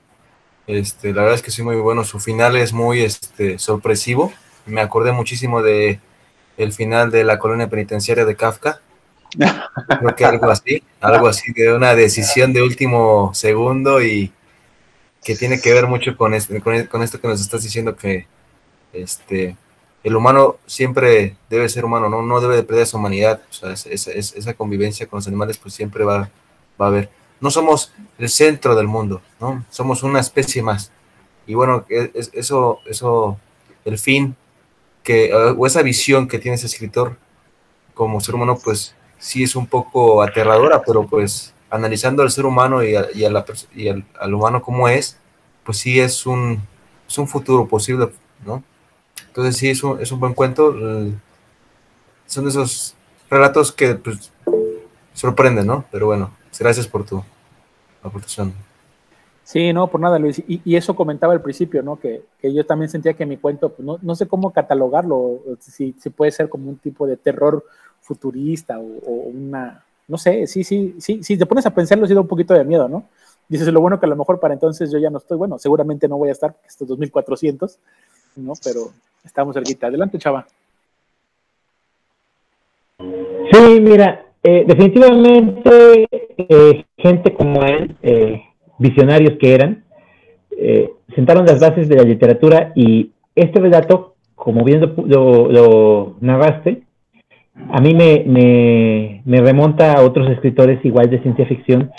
Este, la verdad es que sí muy bueno. Su final es muy este, sorpresivo. Me acordé muchísimo de el final de la colonia penitenciaria de Kafka. *laughs* Creo que algo así, algo así de una decisión de último segundo y que tiene que ver mucho con, este, con, esto que nos estás diciendo que este, el humano siempre debe ser humano, no, no debe de perder su humanidad. O sea, esa convivencia con los animales pues siempre va, va a haber no somos el centro del mundo, ¿no? Somos una especie más. Y bueno, eso, eso, el fin que, o esa visión que tiene ese escritor como ser humano, pues sí es un poco aterradora, pero pues analizando al ser humano y, y, al, humano como es, pues sí es un, es un futuro posible, ¿no? Entonces sí es un, es un buen cuento. Son de esos relatos que pues, sorprenden, ¿no? Pero bueno, Gracias por tu aportación. Sí, no, por nada, Luis. Y, eso comentaba al principio, ¿no? Que, yo también sentía que mi cuento, pues, no, no, sé cómo catalogarlo, si, si, puede ser como un tipo de terror futurista o, una, no sé, sí, sí, sí, si te pones a pensarlo, sí da un poquito de miedo, ¿no? Dices, lo bueno que a lo mejor para entonces yo ya no estoy, bueno, seguramente no voy a estar, porque esto es 2400, ¿no? Pero estamos cerquita. Adelante, chava. Sí, mira, eh, definitivamente eh, gente como él, eh, visionarios que eran, sentaron las bases de la literatura y este relato, como bien lo, narraste, a mí me, me, remonta a otros escritores igual de ciencia ficción,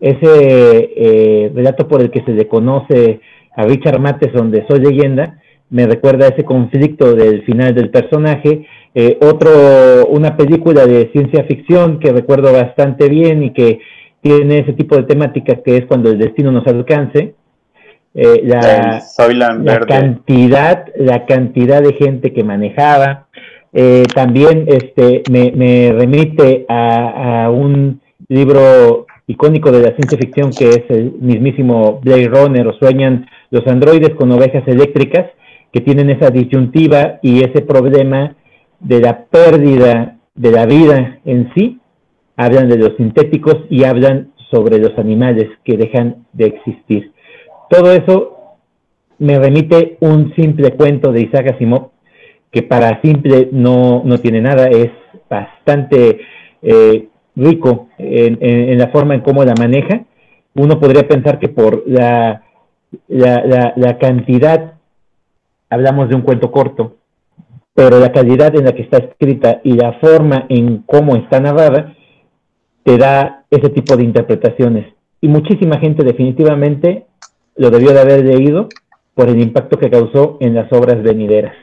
ese relato por el que se le conoce a Richard Matheson de Soy leyenda, me recuerda ese conflicto del final del personaje. Eh, otro, una película de ciencia ficción que recuerdo bastante bien y que tiene ese tipo de temática que es cuando el destino nos alcance. Eh, la, la cantidad, la cantidad de gente que manejaba. Eh, también este, me, remite a, a, un libro icónico de la ciencia ficción que es el mismísimo Blade Runner o Sueñan los androides con ovejas eléctricas que tienen esa disyuntiva y ese problema de la pérdida de la vida en sí, hablan de los sintéticos y hablan sobre los animales que dejan de existir. Todo eso me remite un simple cuento de Isaac Asimov, que para simple no, no tiene nada, es bastante eh, rico en, la forma en cómo la maneja. Uno podría pensar que por la, la, la, la cantidad hablamos de un cuento corto, pero la calidad en la que está escrita y la forma en cómo está narrada te da ese tipo de interpretaciones. Y muchísima gente definitivamente lo debió de haber leído por el impacto que causó en las obras venideras.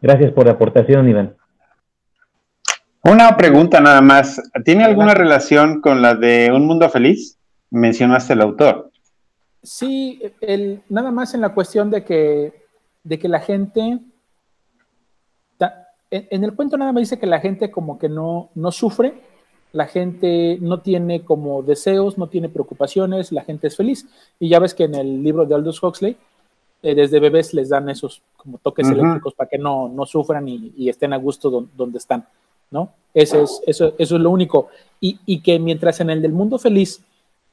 Gracias por la aportación, Iván. Una pregunta nada más. ¿Tiene alguna relación con la de Un Mundo Feliz? Mencionaste el autor. Sí, el, nada más en la cuestión de que de que la gente, en, el cuento nada más dice que la gente como que no, no sufre, la gente no tiene como deseos, no tiene preocupaciones, la gente es feliz. Y ya ves que en el libro de Aldous Huxley, eh, desde bebés les dan esos como toques eléctricos para que no, no sufran y, estén a gusto donde están, ¿no? Eso es, eso, eso es lo único. Y, y, que mientras en el del mundo feliz,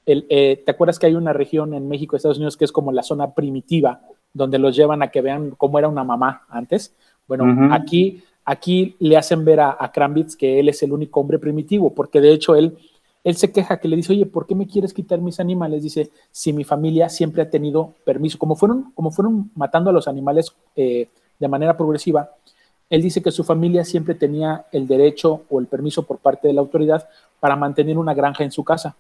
el, eh, ¿te acuerdas que hay una región en México, Estados Unidos, que es como la zona primitiva, donde los llevan a que vean cómo era una mamá antes. Bueno, aquí, aquí le hacen ver a, a, Krambitz que él es el único hombre primitivo, porque de hecho él, él se queja que le dice, oye, ¿por qué me quieres quitar mis animales? Dice, si mi familia siempre ha tenido permiso, como fueron, como fueron matando a los animales eh, de manera progresiva, él dice que su familia siempre tenía el derecho o el permiso por parte de la autoridad para mantener una granja en su casa.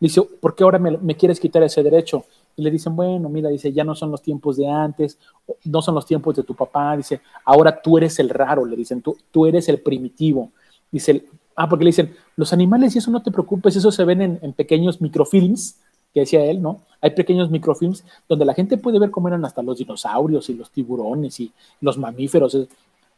Dice, ¿por qué ahora me, me quieres quitar ese derecho? Y le dicen, bueno, mira, dice, ya no son los tiempos de antes, no son los tiempos de tu papá, dice, ahora tú eres el raro, le dicen, tú, tú eres el primitivo. Dice, ah, porque le dicen, los animales y eso no te preocupes, eso se ven en, pequeños microfilms, que decía él, ¿no? Hay pequeños microfilms donde la gente puede ver cómo eran hasta los dinosaurios y los tiburones y los mamíferos.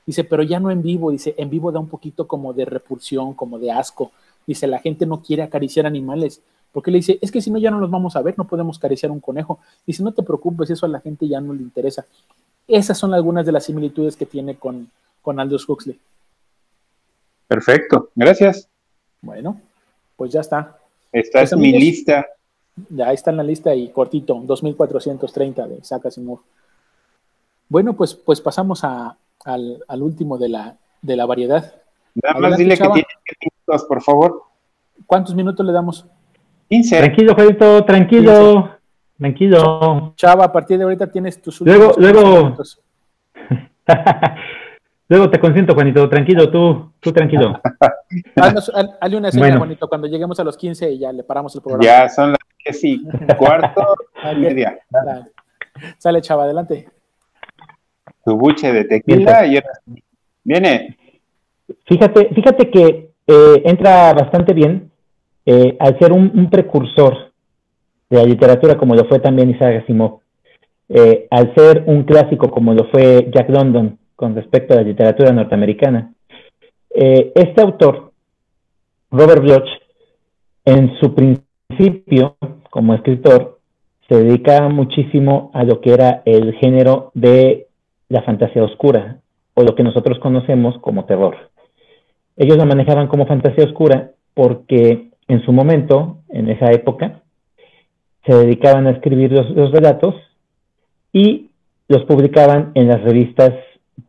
Dice, pero ya no en vivo, dice, en vivo da un poquito como de repulsión, como de asco. Dice, la gente no quiere acariciar animales. Porque le dice, es que si no ya no los vamos a ver, no podemos acariciar un conejo. Dice, no te preocupes, eso a la gente ya no le interesa. Esas son algunas de las similitudes que tiene con, con Aldous Huxley. Perfecto, gracias. Bueno, pues ya está. Esta es mi lista. Ya está en la lista y cortito, 2430 de Isaac Asimov. Bueno, pues, pues pasamos a, al, último de la, de la variedad. Nada más dile que tiene minutos, por favor. ¿Cuántos minutos le damos? Tranquilo, Juanito, tranquilo. Tranquilo. Chava, a partir de ahorita tienes tus Luego, luego. *laughs* luego te consiento, Juanito. Tranquilo, tú, tú tranquilo. *laughs* hazle una señal, Juanito, cuando lleguemos a los 15 y ya le paramos el programa. Ya son las 10 y *laughs* cuarto y media. Sale, Chava, adelante. Tu buche de tequila y viene. Fíjate, fíjate que eh, entra bastante bien eh, al ser un, precursor de la literatura como lo fue también Isaac Asimov, eh, al ser un clásico como lo fue Jack London con respecto a la literatura norteamericana, eh, este autor, Robert Bloch, en su principio como escritor, se dedicaba muchísimo a lo que era el género de la fantasía oscura, o lo que nosotros conocemos como terror. Ellos la manejaban como fantasía oscura porque en su momento, en esa época, se dedicaban a escribir los, relatos y los publicaban en las revistas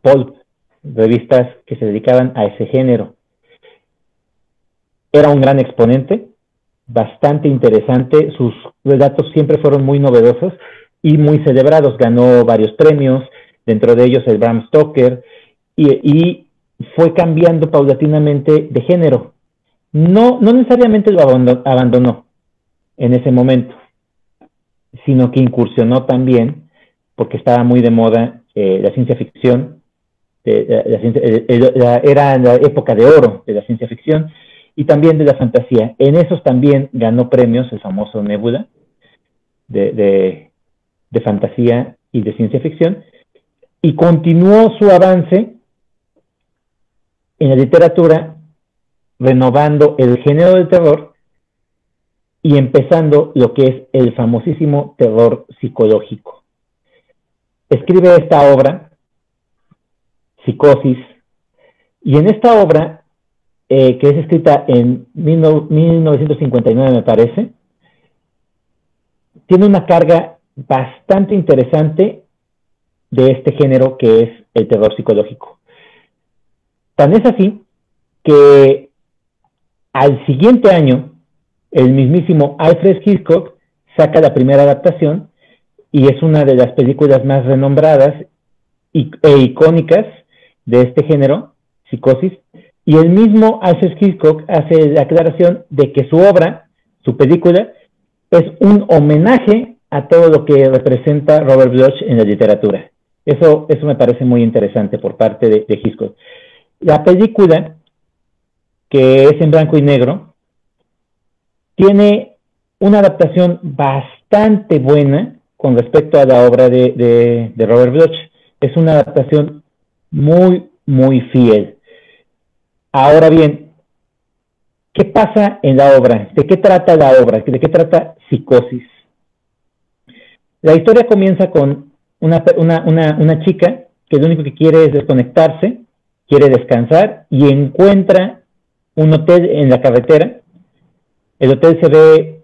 pulp, revistas que se dedicaban a ese género. Era un gran exponente, bastante interesante, sus relatos siempre fueron muy novedosos y muy celebrados, ganó varios premios, dentro de ellos el Bram Stoker, y, fue cambiando paulatinamente de género. No, no necesariamente lo abandonó en ese momento, sino que incursionó también, porque estaba muy de moda eh, la ciencia ficción, eh, era la época de oro de la ciencia ficción y también de la fantasía. En esos también ganó premios el famoso Nebula de, de fantasía y de ciencia ficción y continuó su avance en la literatura renovando el género del terror y empezando lo que es el famosísimo terror psicológico. Escribe esta obra, Psicosis, y en esta obra, eh, que es escrita en 1959 me parece, tiene una carga bastante interesante de este género que es el terror psicológico. Tan es así que al siguiente año, el mismísimo Alfred Hitchcock saca la primera adaptación y es una de las películas más renombradas e icónicas de este género, Psicosis, y el mismo Alfred Hitchcock hace la aclaración de que su obra, su película, es un homenaje a todo lo que representa Robert Bloch en la literatura. Eso, me parece muy interesante por parte de, de Hitchcock. La película, que es en blanco y negro, tiene una adaptación bastante buena con respecto a la obra de, Robert Bloch. Es una adaptación muy, muy fiel. Ahora bien, ¿qué pasa en la obra? ¿De qué trata la obra? ¿De qué trata Psicosis? La historia comienza con una, una chica que lo único que quiere es desconectarse quiere descansar y encuentra un hotel en la carretera. El hotel se ve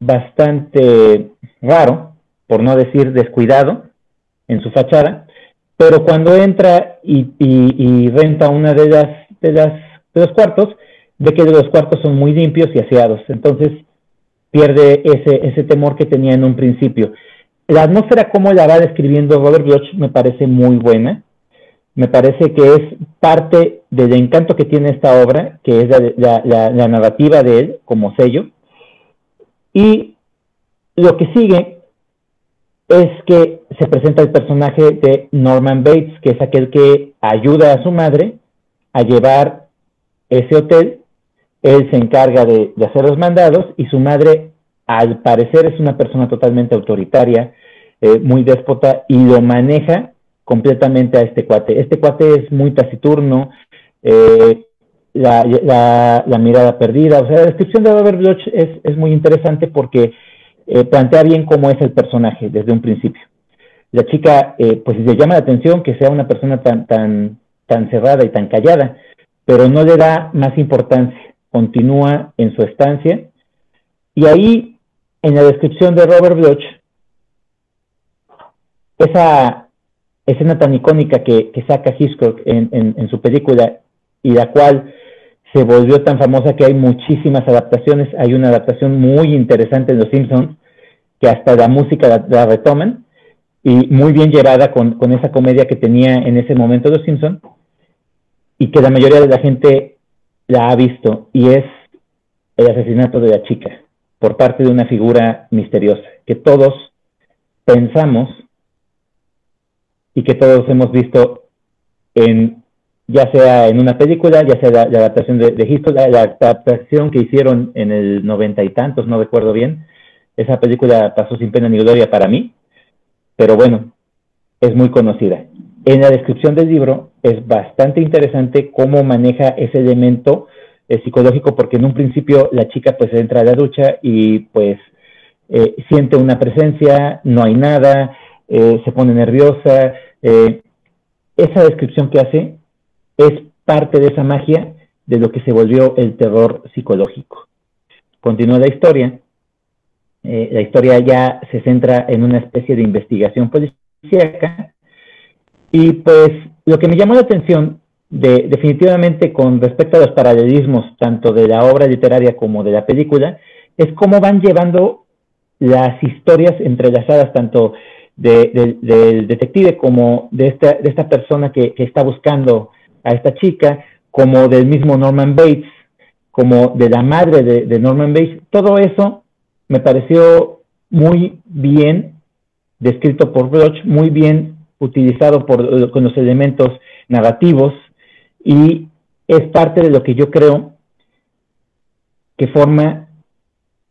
bastante raro, por no decir descuidado, en su fachada, pero cuando entra y, renta una de las, de las de los cuartos, ve que los cuartos son muy limpios y aseados. Entonces pierde ese, ese temor que tenía en un principio. La atmósfera, como la va describiendo Robert Bloch, me parece muy buena me parece que es parte del encanto que tiene esta obra, que es la, narrativa de él como sello. Y lo que sigue es que se presenta el personaje de Norman Bates, que es aquel que ayuda a su madre a llevar ese hotel. Él se encarga de, hacer los mandados y su madre, al parecer, es una persona totalmente autoritaria, eh, muy déspota y lo maneja completamente a este cuate. Este cuate es muy taciturno, eh, la, mirada perdida, o sea, la descripción de Robert Bloch es, muy interesante porque eh, plantea bien cómo es el personaje desde un principio. La chica, eh, pues le llama la atención que sea una persona tan, tan, tan cerrada y tan callada, pero no le da más importancia, continúa en su estancia, y ahí, en la descripción de Robert Bloch, esa escena tan icónica que, saca Hitchcock en, su película y la cual se volvió tan famosa que hay muchísimas adaptaciones. Hay una adaptación muy interesante en Los Simpsons que hasta la música la, retoman y muy bien llevada con, esa comedia que tenía en ese momento Los Simpsons y que la mayoría de la gente la ha visto y es el asesinato de la chica por parte de una figura misteriosa que todos pensamos y que todos hemos visto en ya sea en una película, ya sea la, adaptación de, de la, adaptación que hicieron en el noventa y tantos, no recuerdo bien, esa película pasó sin pena ni gloria para mí, pero bueno, es muy conocida. En la descripción del libro es bastante interesante cómo maneja ese elemento eh, psicológico, porque en un principio la chica pues entra a la ducha y pues eh, siente una presencia, no hay nada, eh, se pone nerviosa. Eh, esa descripción que hace es parte de esa magia de lo que se volvió el terror psicológico. Continúa la historia. la historia ya se centra en una especie de investigación policíaca. Y pues lo que me llamó la atención de, definitivamente con respecto a los paralelismos tanto de la obra literaria como de la película, es cómo van llevando las historias entrelazadas tanto del detective como de esta, de esta persona que, está buscando a esta chica, como del mismo Norman Bates, como de la madre de, Norman Bates, todo eso me pareció muy bien descrito por Bloch, muy bien utilizado por, con los elementos narrativos y es parte de lo que yo creo que forma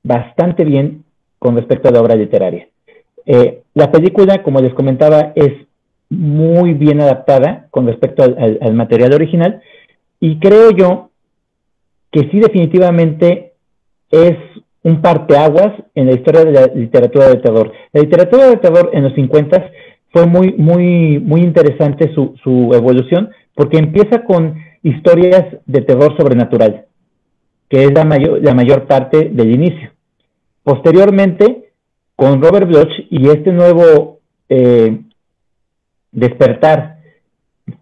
bastante bien con respecto a la obra literaria. Eh, la película, como les comentaba, es muy bien adaptada con respecto al, material original y creo yo que sí definitivamente es un parteaguas en la historia de la literatura de terror. La literatura de terror en los 50 fue muy, muy, muy interesante su, su evolución porque empieza con historias de terror sobrenatural, que es la mayor, la mayor parte del inicio. Posteriormente, con Robert Bloch y este nuevo eh, despertar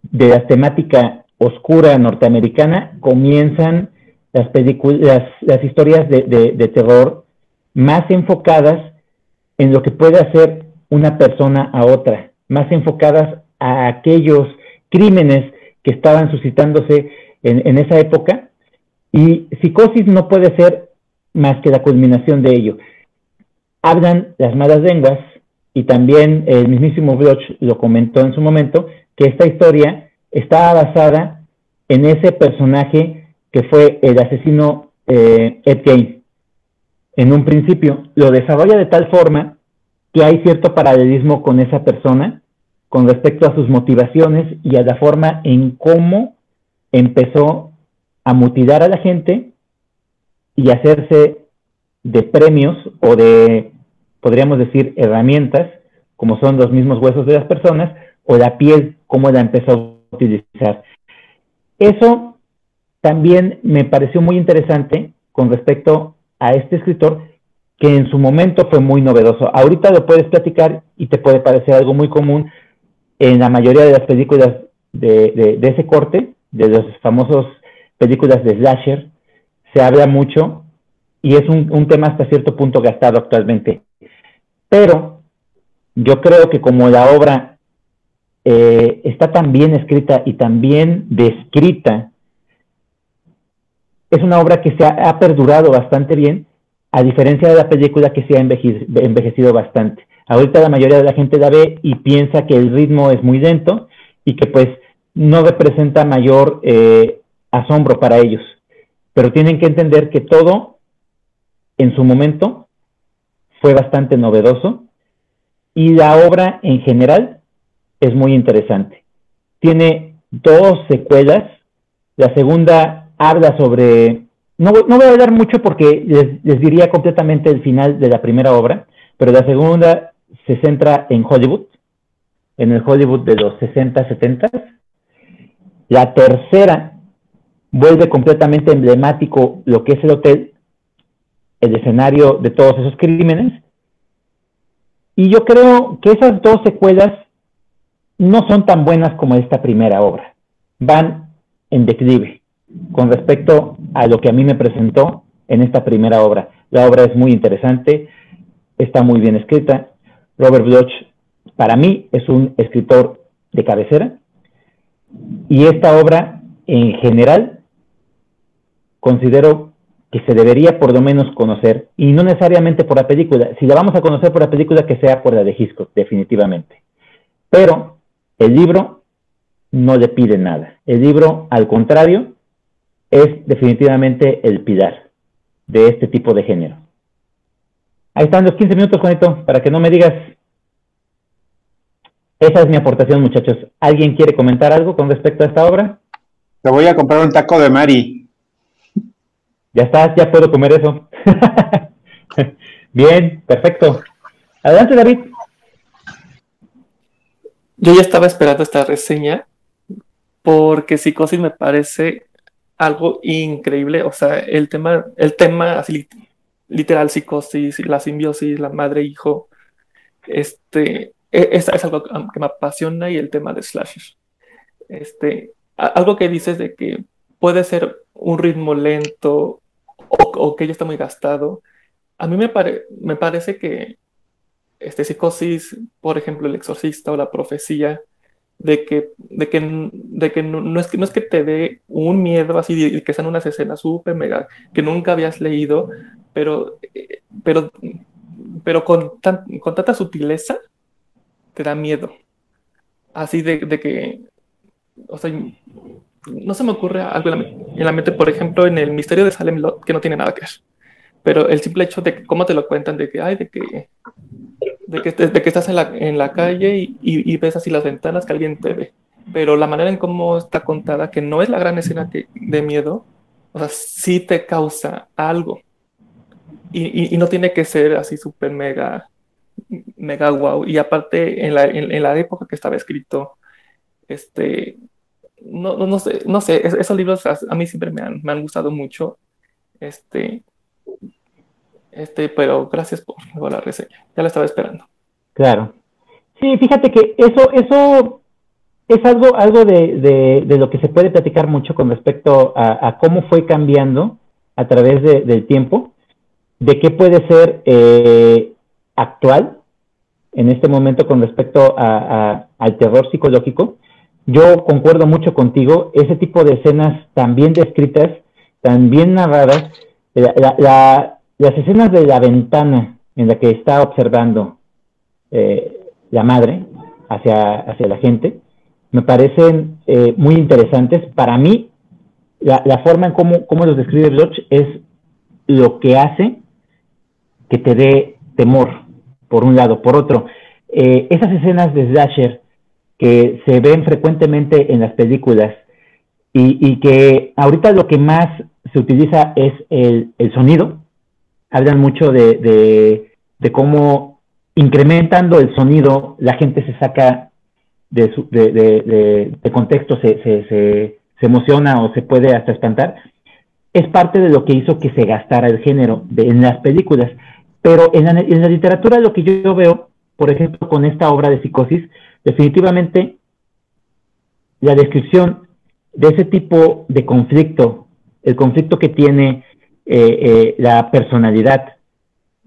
de la temática oscura norteamericana, comienzan las, las historias de, de terror más enfocadas en lo que puede hacer una persona a otra, más enfocadas a aquellos crímenes que estaban suscitándose en, esa época, y psicosis no puede ser más que la culminación de ello. Hablan las malas lenguas, y también el mismísimo Bloch lo comentó en su momento, que esta historia estaba basada en ese personaje que fue el asesino eh, Ed Gein. En un principio lo desarrolla de tal forma que hay cierto paralelismo con esa persona, con respecto a sus motivaciones y a la forma en cómo empezó a mutilar a la gente y hacerse de premios o de, podríamos decir, herramientas, como son los mismos huesos de las personas, o la piel, cómo la empezó a utilizar. Eso también me pareció muy interesante con respecto a este escritor, que en su momento fue muy novedoso. Ahorita lo puedes platicar y te puede parecer algo muy común, en la mayoría de las películas de, ese corte, de las famosas películas de slasher, se habla mucho y es un, tema hasta cierto punto gastado actualmente. Pero yo creo que como la obra eh, está tan bien escrita y tan bien descrita, es una obra que se ha, perdurado bastante bien, a diferencia de la película que se ha envejecido bastante. Ahorita la mayoría de la gente la ve y piensa que el ritmo es muy lento y que pues no representa mayor eh, asombro para ellos. Pero tienen que entender que todo en su momento fue bastante novedoso y la obra en general es muy interesante. Tiene dos secuelas. La segunda habla sobre... No, no voy a hablar mucho porque les, les diría completamente el final de la primera obra, pero la segunda se centra en Hollywood, en el Hollywood de los 60, 70. La tercera vuelve completamente emblemático lo que es el hotel, el escenario de todos esos crímenes. Y yo creo que esas dos secuelas no son tan buenas como esta primera obra. Van en declive con respecto a lo que a mí me presentó en esta primera obra. La obra es muy interesante, está muy bien escrita, Robert Bloch, para mí, es un escritor de cabecera y esta obra, en general, considero se debería por lo menos conocer, y no necesariamente por la película. Si la vamos a conocer por la película, que sea por la de Hitchcock, definitivamente. Pero el libro no le pide nada. El libro, al contrario, es definitivamente el pilar de este tipo de género. Ahí están los 15 minutos, Juanito, para que no me digas. Esa es mi aportación, muchachos. ¿Alguien quiere comentar algo con respecto a esta obra? Te voy a comprar un taco de Mari. Ya está, ya puedo comer eso. *laughs* Bien, perfecto. Adelante, David. Yo ya estaba esperando esta reseña porque Psicosis me parece algo increíble. O sea, el tema, el tema así literal, psicosis, la simbiosis, la madre-hijo, este, e, es, es, algo que me apasiona y el tema de slasher. Este, algo que dices de que puede ser un ritmo lento o, que ya está muy gastado. A mí me, me parece que este psicosis, por ejemplo, el exorcista o la profecía, de que, de que, de que no, es que no es que te dé un miedo así, de que sean unas escenas súper mega que nunca habías leído, pero, pero, pero con, con tanta sutileza te da miedo. Así de, de que, o sea, no se me ocurre algo en la, mente, por ejemplo, en el misterio de Salem Lot, que no tiene nada que ver. Pero el simple hecho de cómo te lo cuentan, de que, ay, de que, de que, estás en la, en la calle y, y, ves así las ventanas que alguien te ve. Pero la manera en cómo está contada, que no es la gran escena de miedo, o sea, sí te causa algo. Y, y no tiene que ser así súper mega, mega wow. Y aparte, en la, en la época que estaba escrito, este, no, no, sé, no sé, esos libros a, mí siempre me han, me han, gustado mucho. Este, este, pero gracias por, la reseña. Ya la estaba esperando. Claro. Sí, fíjate que eso, eso es algo, algo de, de, lo que se puede platicar mucho con respecto a, cómo fue cambiando a través del tiempo, de qué puede ser eh, actual en este momento con respecto a, al terror psicológico yo concuerdo mucho contigo, ese tipo de escenas tan bien descritas, tan bien narradas, las escenas de la ventana en la que está observando eh, la madre hacia, hacia la gente, me parecen eh, muy interesantes. Para mí, la, forma en cómo, cómo los describe Bloch es lo que hace que te dé temor, por un lado. Por otro, eh, esas escenas de Slasher que se ven frecuentemente en las películas y, que ahorita lo que más se utiliza es el, sonido. Hablan mucho de, cómo incrementando el sonido la gente se saca de, de contexto, se, se, emociona o se puede hasta espantar. Es parte de lo que hizo que se gastara el género en las películas. Pero en la, en la literatura lo que yo veo, por ejemplo, con esta obra de psicosis, definitivamente la descripción de ese tipo de conflicto, el conflicto que tiene eh, eh, la personalidad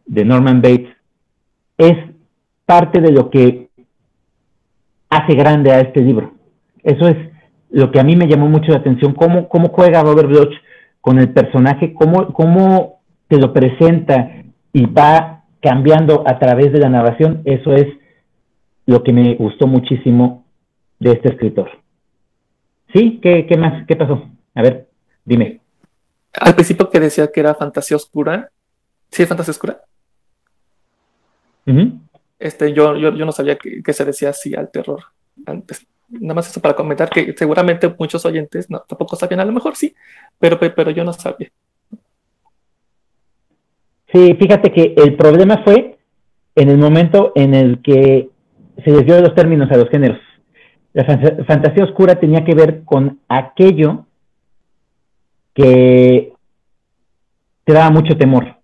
de Norman Bates, es parte de lo que hace grande a este libro. Eso es lo que a mí me llamó mucho la atención, cómo, cómo juega Robert Bloch con el personaje, cómo, cómo te lo presenta y va cambiando a través de la narración, eso es lo que me gustó muchísimo de este escritor. ¿Sí? ¿Qué, qué más? ¿Qué pasó? A ver, dime. Al principio que decía que era fantasía oscura, ¿sí es fantasía oscura? este, yo, yo, yo, no sabía que, se decía así al terror antes. Nada más eso para comentar que seguramente muchos oyentes no, tampoco sabían, a lo mejor sí, pero, pero yo no sabía. Sí, fíjate que el problema fue en el momento en el que se les dio los términos a los géneros. La fantasía oscura tenía que ver con aquello que te daba mucho temor.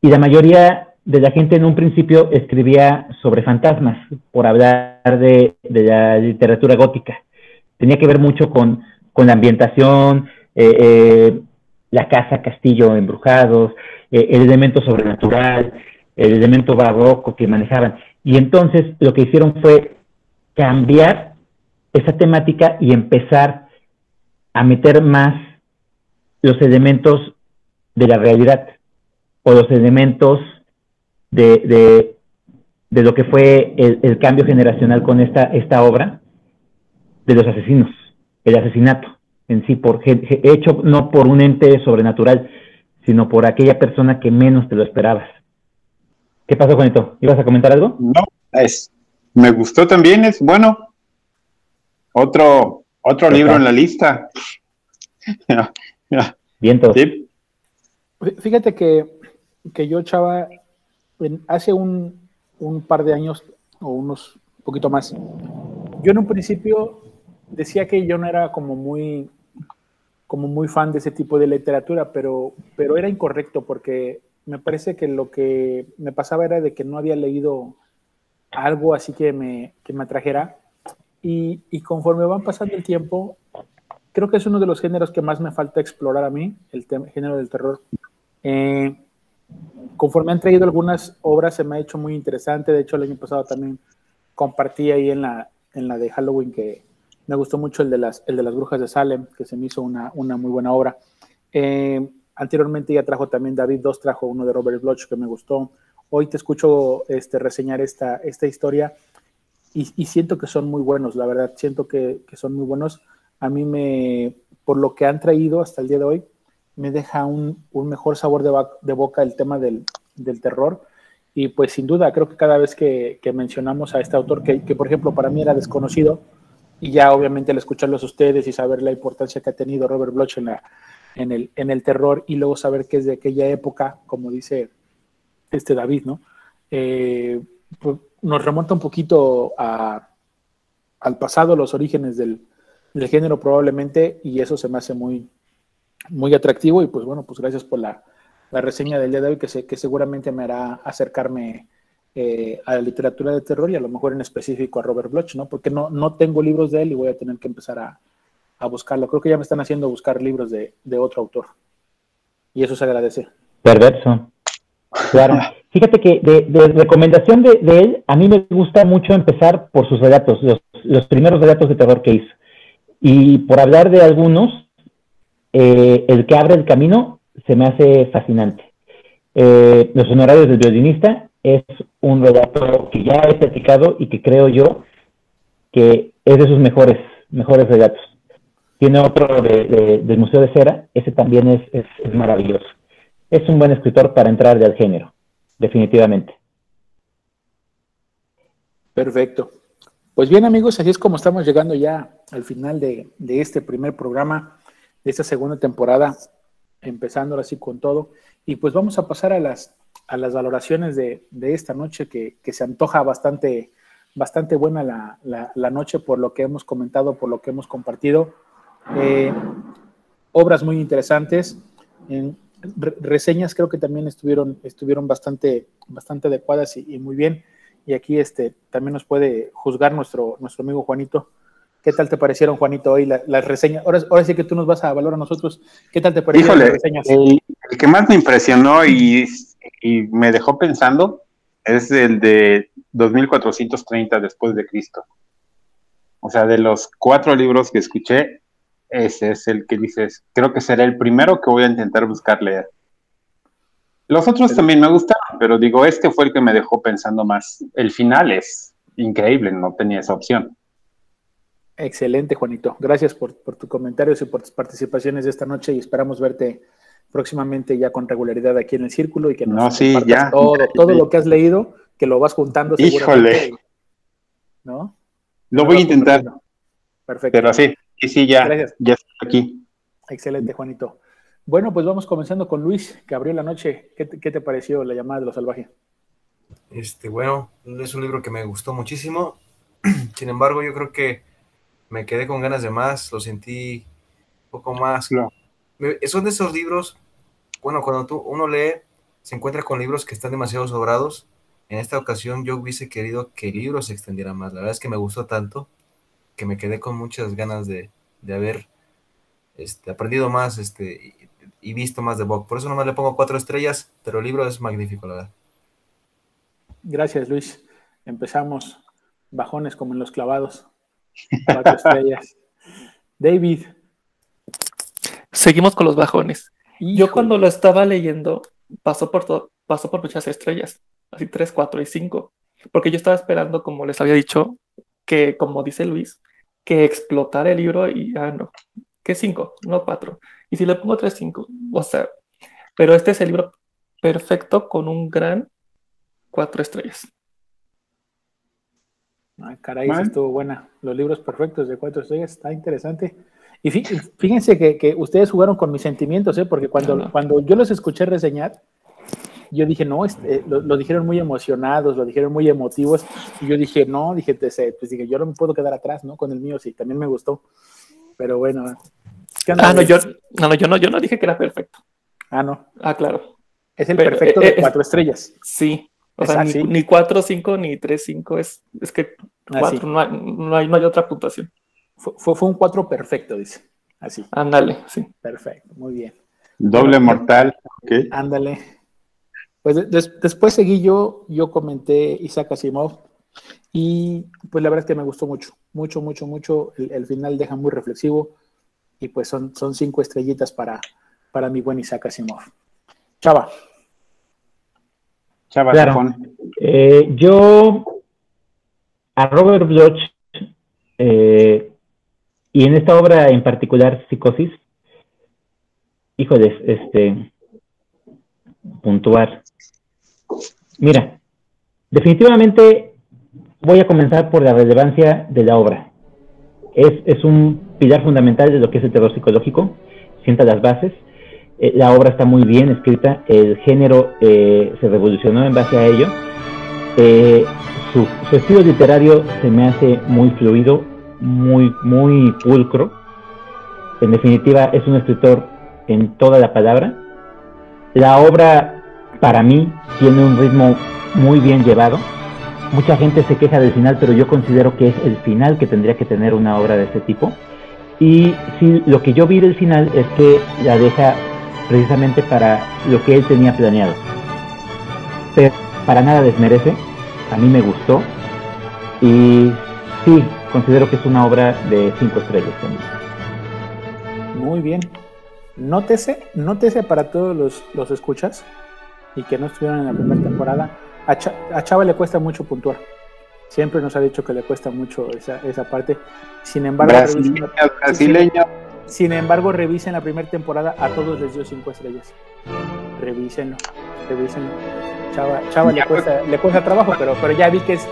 Y la mayoría de la gente en un principio escribía sobre fantasmas, por hablar de, la literatura gótica. Tenía que ver mucho con, la ambientación, eh, eh, la casa, castillo embrujados, eh, el elemento sobrenatural, el elemento barroco que manejaban. Y entonces lo que hicieron fue cambiar esa temática y empezar a meter más los elementos de la realidad o los elementos de, de, lo que fue el, cambio generacional con esta, esta obra de los asesinos, el asesinato en sí, por, hecho no por un ente sobrenatural, sino por aquella persona que menos te lo esperabas. ¿Qué pasó, Juanito? ¿Ibas a comentar algo? No, es, me gustó también, es bueno. Otro, otro libro en la lista. *laughs* Viento. Fíjate que, que yo, Chava, hace un, un par de años o unos poquito más, yo en un principio decía que yo no era como muy como muy fan de ese tipo de literatura, pero, pero era incorrecto porque me parece que lo que me pasaba era de que no había leído algo así que me, que me atrajera. Y, y, conforme van pasando el tiempo, creo que es uno de los géneros que más me falta explorar a mí, el género del terror. Eh, conforme han traído algunas obras, se me ha hecho muy interesante. De hecho, el año pasado también compartí ahí en la, en la de Halloween que, me gustó mucho el de las, el de las brujas de Salem, que se me hizo una, una muy buena obra. Eh, anteriormente ya trajo también David dos trajo uno de Robert Bloch que me gustó. Hoy te escucho este, reseñar esta, esta historia y, y, siento que son muy buenos, la verdad, siento que, que, son muy buenos. A mí me, por lo que han traído hasta el día de hoy, me deja un, un mejor sabor de, de, boca el tema del, del, terror. Y pues sin duda, creo que cada vez que, que mencionamos a este autor, que, que por ejemplo para mí era desconocido, y ya obviamente al escucharlos ustedes y saber la importancia que ha tenido Robert Bloch en, la, en, el, en el terror y luego saber que es de aquella época, como dice este David, ¿no? Eh, pues nos remonta un poquito a, al pasado, los orígenes del, del, género probablemente, y eso se me hace muy, muy atractivo y pues bueno, pues gracias por la, la reseña del día de hoy que, sé, que seguramente me hará acercarme eh, a la literatura de terror y a lo mejor en específico a Robert Bloch, ¿no? Porque no, no tengo libros de él y voy a tener que empezar a, a buscarlo. Creo que ya me están haciendo buscar libros de, de otro autor. Y eso se agradece. Perverso. Claro. *laughs* Fíjate que de, de recomendación de, de, él, a mí me gusta mucho empezar por sus relatos, los, los primeros relatos de terror que hizo. Y por hablar de algunos, eh, el que abre el camino se me hace fascinante. Eh, los honorarios del violinista es un relato que ya he platicado y que creo yo que es de sus mejores, mejores relatos. Tiene otro de, de, del Museo de Cera, ese también es, maravilloso. Es un buen escritor para entrar al género, definitivamente. Perfecto. Pues bien amigos, así es como estamos llegando ya al final de, este primer programa, de esta segunda temporada, empezando así con todo. Y pues vamos a pasar a las a las valoraciones de, de esta noche, que, que, se antoja bastante, bastante buena la, la, la, noche por lo que hemos comentado, por lo que hemos compartido. Eh, obras muy interesantes. En, re, reseñas creo que también estuvieron, estuvieron bastante, bastante adecuadas y, y, muy bien. Y aquí este, también nos puede juzgar nuestro, nuestro amigo Juanito. ¿Qué tal te parecieron, Juanito, hoy las la reseñas? Ahora, ahora, sí que tú nos vas a valorar a nosotros. ¿Qué tal te parecieron Híjole, las reseñas? El, el, que más me impresionó y, y, me dejó pensando es el de 2430 después de Cristo. O sea, de los cuatro libros que escuché, ese es el que dices, creo que será el primero que voy a intentar buscar leer. Los otros también me gustaron, pero digo, este fue el que me dejó pensando más. El final es increíble, no tenía esa opción. Excelente, Juanito. Gracias por, por tus comentarios y por tus participaciones de esta noche y esperamos verte próximamente ya con regularidad aquí en el círculo y que nos no, sí, ya, todo, ya, todo lo que has leído, que lo vas juntando Híjole. ¿No? Lo voy a intentar. Perfecto. Pero sí, sí, sí, ya, Gracias. ya estoy aquí. Excelente, Juanito. Bueno, pues vamos comenzando con Luis, que abrió la noche. ¿Qué te, qué te pareció la llamada de lo salvaje? Este, bueno, es un libro que me gustó muchísimo. *clears throat* Sin embargo, yo creo que me quedé con ganas de más, lo sentí un poco más. Claro. Son de esos libros, bueno, cuando tú, uno lee, se encuentra con libros que están demasiado sobrados. En esta ocasión yo hubiese querido que el libro se extendiera más. La verdad es que me gustó tanto que me quedé con muchas ganas de, de haber este, aprendido más este, y, y, visto más de Bob. Por eso nomás le pongo cuatro estrellas, pero el libro es magnífico, la verdad. Gracias, Luis. Empezamos bajones como en los clavados. Cuatro *laughs* estrellas. David. Seguimos con los bajones. Hijo. Yo cuando lo estaba leyendo, pasó por, todo, pasó por muchas estrellas, así tres, cuatro y cinco, porque yo estaba esperando, como les había dicho, que, como dice Luis, que explotara el libro y ya ah, no, que cinco, no cuatro. Y si le pongo tres, cinco, o sea, pero este es el libro perfecto con un gran cuatro estrellas. Ay, caray, eso estuvo buena. Los libros perfectos de cuatro estrellas, está interesante. Y fíjense que, que ustedes jugaron con mis sentimientos, ¿eh? porque cuando, no, no. cuando yo los escuché reseñar, yo dije, no, este, lo, lo, dijeron muy emocionados, lo dijeron muy emotivos, y yo dije, no, dije, pues, pues dije, yo no me puedo quedar atrás, ¿no? Con el mío, sí, también me gustó, pero bueno. Ah, no yo, no, no, yo no, yo no dije que era perfecto. Ah, no. Ah, claro. Es el perfecto de cuatro estrellas. Sí, o sea, ni, ni 4, 5, ni 3, 5, es, es que 4, no, hay, no, hay, no hay otra puntuación. Fue, fue un 4 perfecto, dice. Así. Ándale, sí. Perfecto, muy bien. Doble mortal, ok. Ándale. Pues des, después seguí yo, yo comenté Isaac Asimov y pues la verdad es que me gustó mucho, mucho, mucho, mucho. El, el final deja muy reflexivo y pues son, son cinco estrellitas para, para mi buen Isaac Asimov. Chava. Chava, claro. eh, yo a Robert Bloch eh, y en esta obra en particular, Psicosis, híjoles, este, puntuar. Mira, definitivamente voy a comenzar por la relevancia de la obra. Es, es un pilar fundamental de lo que es el terror psicológico, sienta las bases. Eh, la obra está muy bien escrita, el género eh, se revolucionó en base a ello. Eh, su, su, estilo literario se me hace muy fluido, muy, muy pulcro. En definitiva, es un escritor en toda la palabra. La obra, para mí, tiene un ritmo muy bien llevado. Mucha gente se queja del final, pero yo considero que es el final que tendría que tener una obra de este tipo. Y sí, lo que yo vi del final es que la deja precisamente para lo que él tenía planeado. Pero para nada desmerece, a mí me gustó y sí, considero que es una obra de cinco estrellas también. Muy bien. Nótese, nótese para todos los, los escuchas y que no estuvieron en la primera temporada. A, Ch a Chava le cuesta mucho puntuar. Siempre nos ha dicho que le cuesta mucho esa, esa parte. Sin embargo, brasileño, brasileño. Sin embargo, revisen la primera temporada, a todos les dio cinco estrellas. Revísenlo, revísenlo. Chava, Chava le, cuesta, le cuesta trabajo, pero, pero ya vi que es,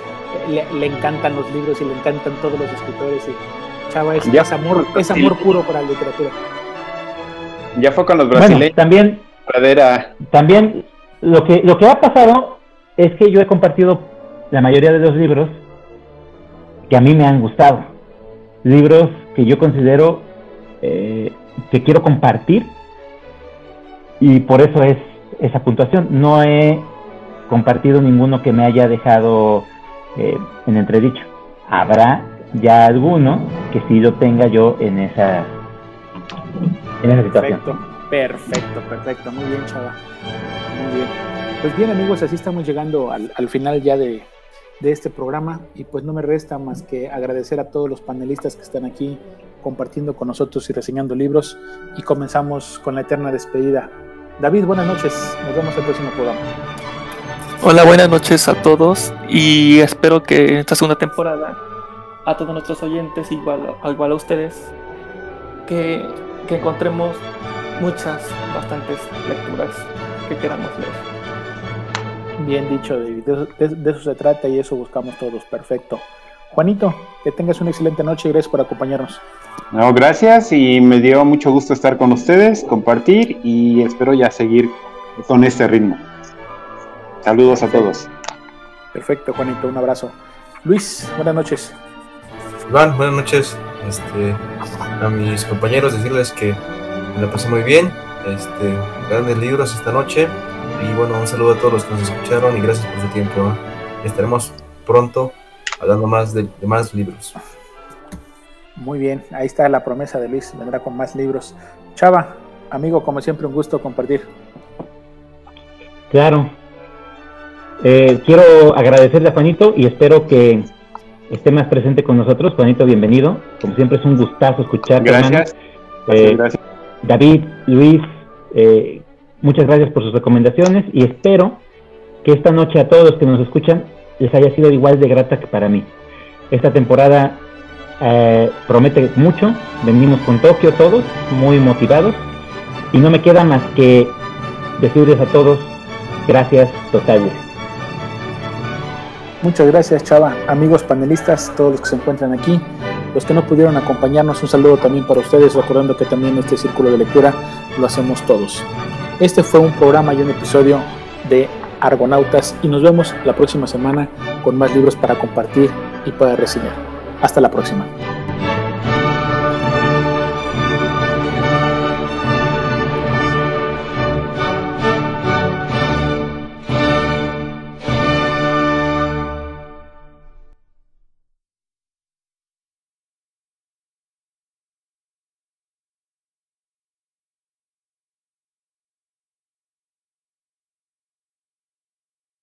le, le, encantan los libros y le encantan todos los escritores. Y Chava es, Ya es amor, es amor puro para la literatura. Ya fue con los brasileños. Bueno, también, Pradera. también lo que, lo que ha pasado es que yo he compartido la mayoría de los libros que a mí me han gustado. Libros que yo considero eh, que quiero compartir y por eso es esa puntuación. No he compartido ninguno que me haya dejado eh, en entredicho. Habrá ya alguno que sí lo tenga yo en esa, Perfecto, perfecto, perfecto. Muy bien, Chava. Muy bien. Pues bien, amigos, así estamos llegando al, al final ya de, de este programa y pues no me resta más que agradecer a todos los panelistas que están aquí compartiendo con nosotros y reseñando libros y comenzamos con la eterna despedida. David, buenas noches, nos vemos el próximo programa. Hola, buenas noches a todos y espero que en esta segunda temporada a todos nuestros oyentes, igual, igual a ustedes, que, que encontremos muchas, bastantes lecturas que queramos leer. Bien dicho, David. De, de, de, eso se trata y eso buscamos todos. Perfecto. Juanito, que tengas una excelente noche y gracias por acompañarnos. No, gracias y me dio mucho gusto estar con ustedes, compartir y espero ya seguir con este ritmo. Saludos Perfecto. a todos. Perfecto, Juanito, un abrazo. Luis, buenas noches. Iván, buenas noches. Este, a mis compañeros decirles que me la pasé muy bien. Este, grandes libros esta noche. Y bueno, un saludo a todos los que nos escucharon y gracias por su tiempo. Estaremos pronto hablando más de, de, más libros. Muy bien, ahí está la promesa de Luis, vendrá con más libros. Chava, amigo, como siempre, un gusto compartir. Claro. Eh, quiero agradecerle a Juanito y espero que esté más presente con nosotros. Juanito, bienvenido. Como siempre, es un gustazo escucharte. Gracias. Eh, gracias. David, Luis, eh, Muchas gracias por sus recomendaciones y espero que esta noche a todos los que nos escuchan les haya sido igual de grata que para mí. Esta temporada eh, promete mucho, venimos con Tokio todos, muy motivados y no me queda más que decirles a todos gracias totales. Muchas gracias Chava, amigos panelistas, todos los que se encuentran aquí, los que no pudieron acompañarnos, un saludo también para ustedes, recordando que también este círculo de lectura lo hacemos todos. Este fue un programa y un episodio de Argonautas y nos vemos la próxima semana con más libros para compartir y para reseñar. Hasta la próxima.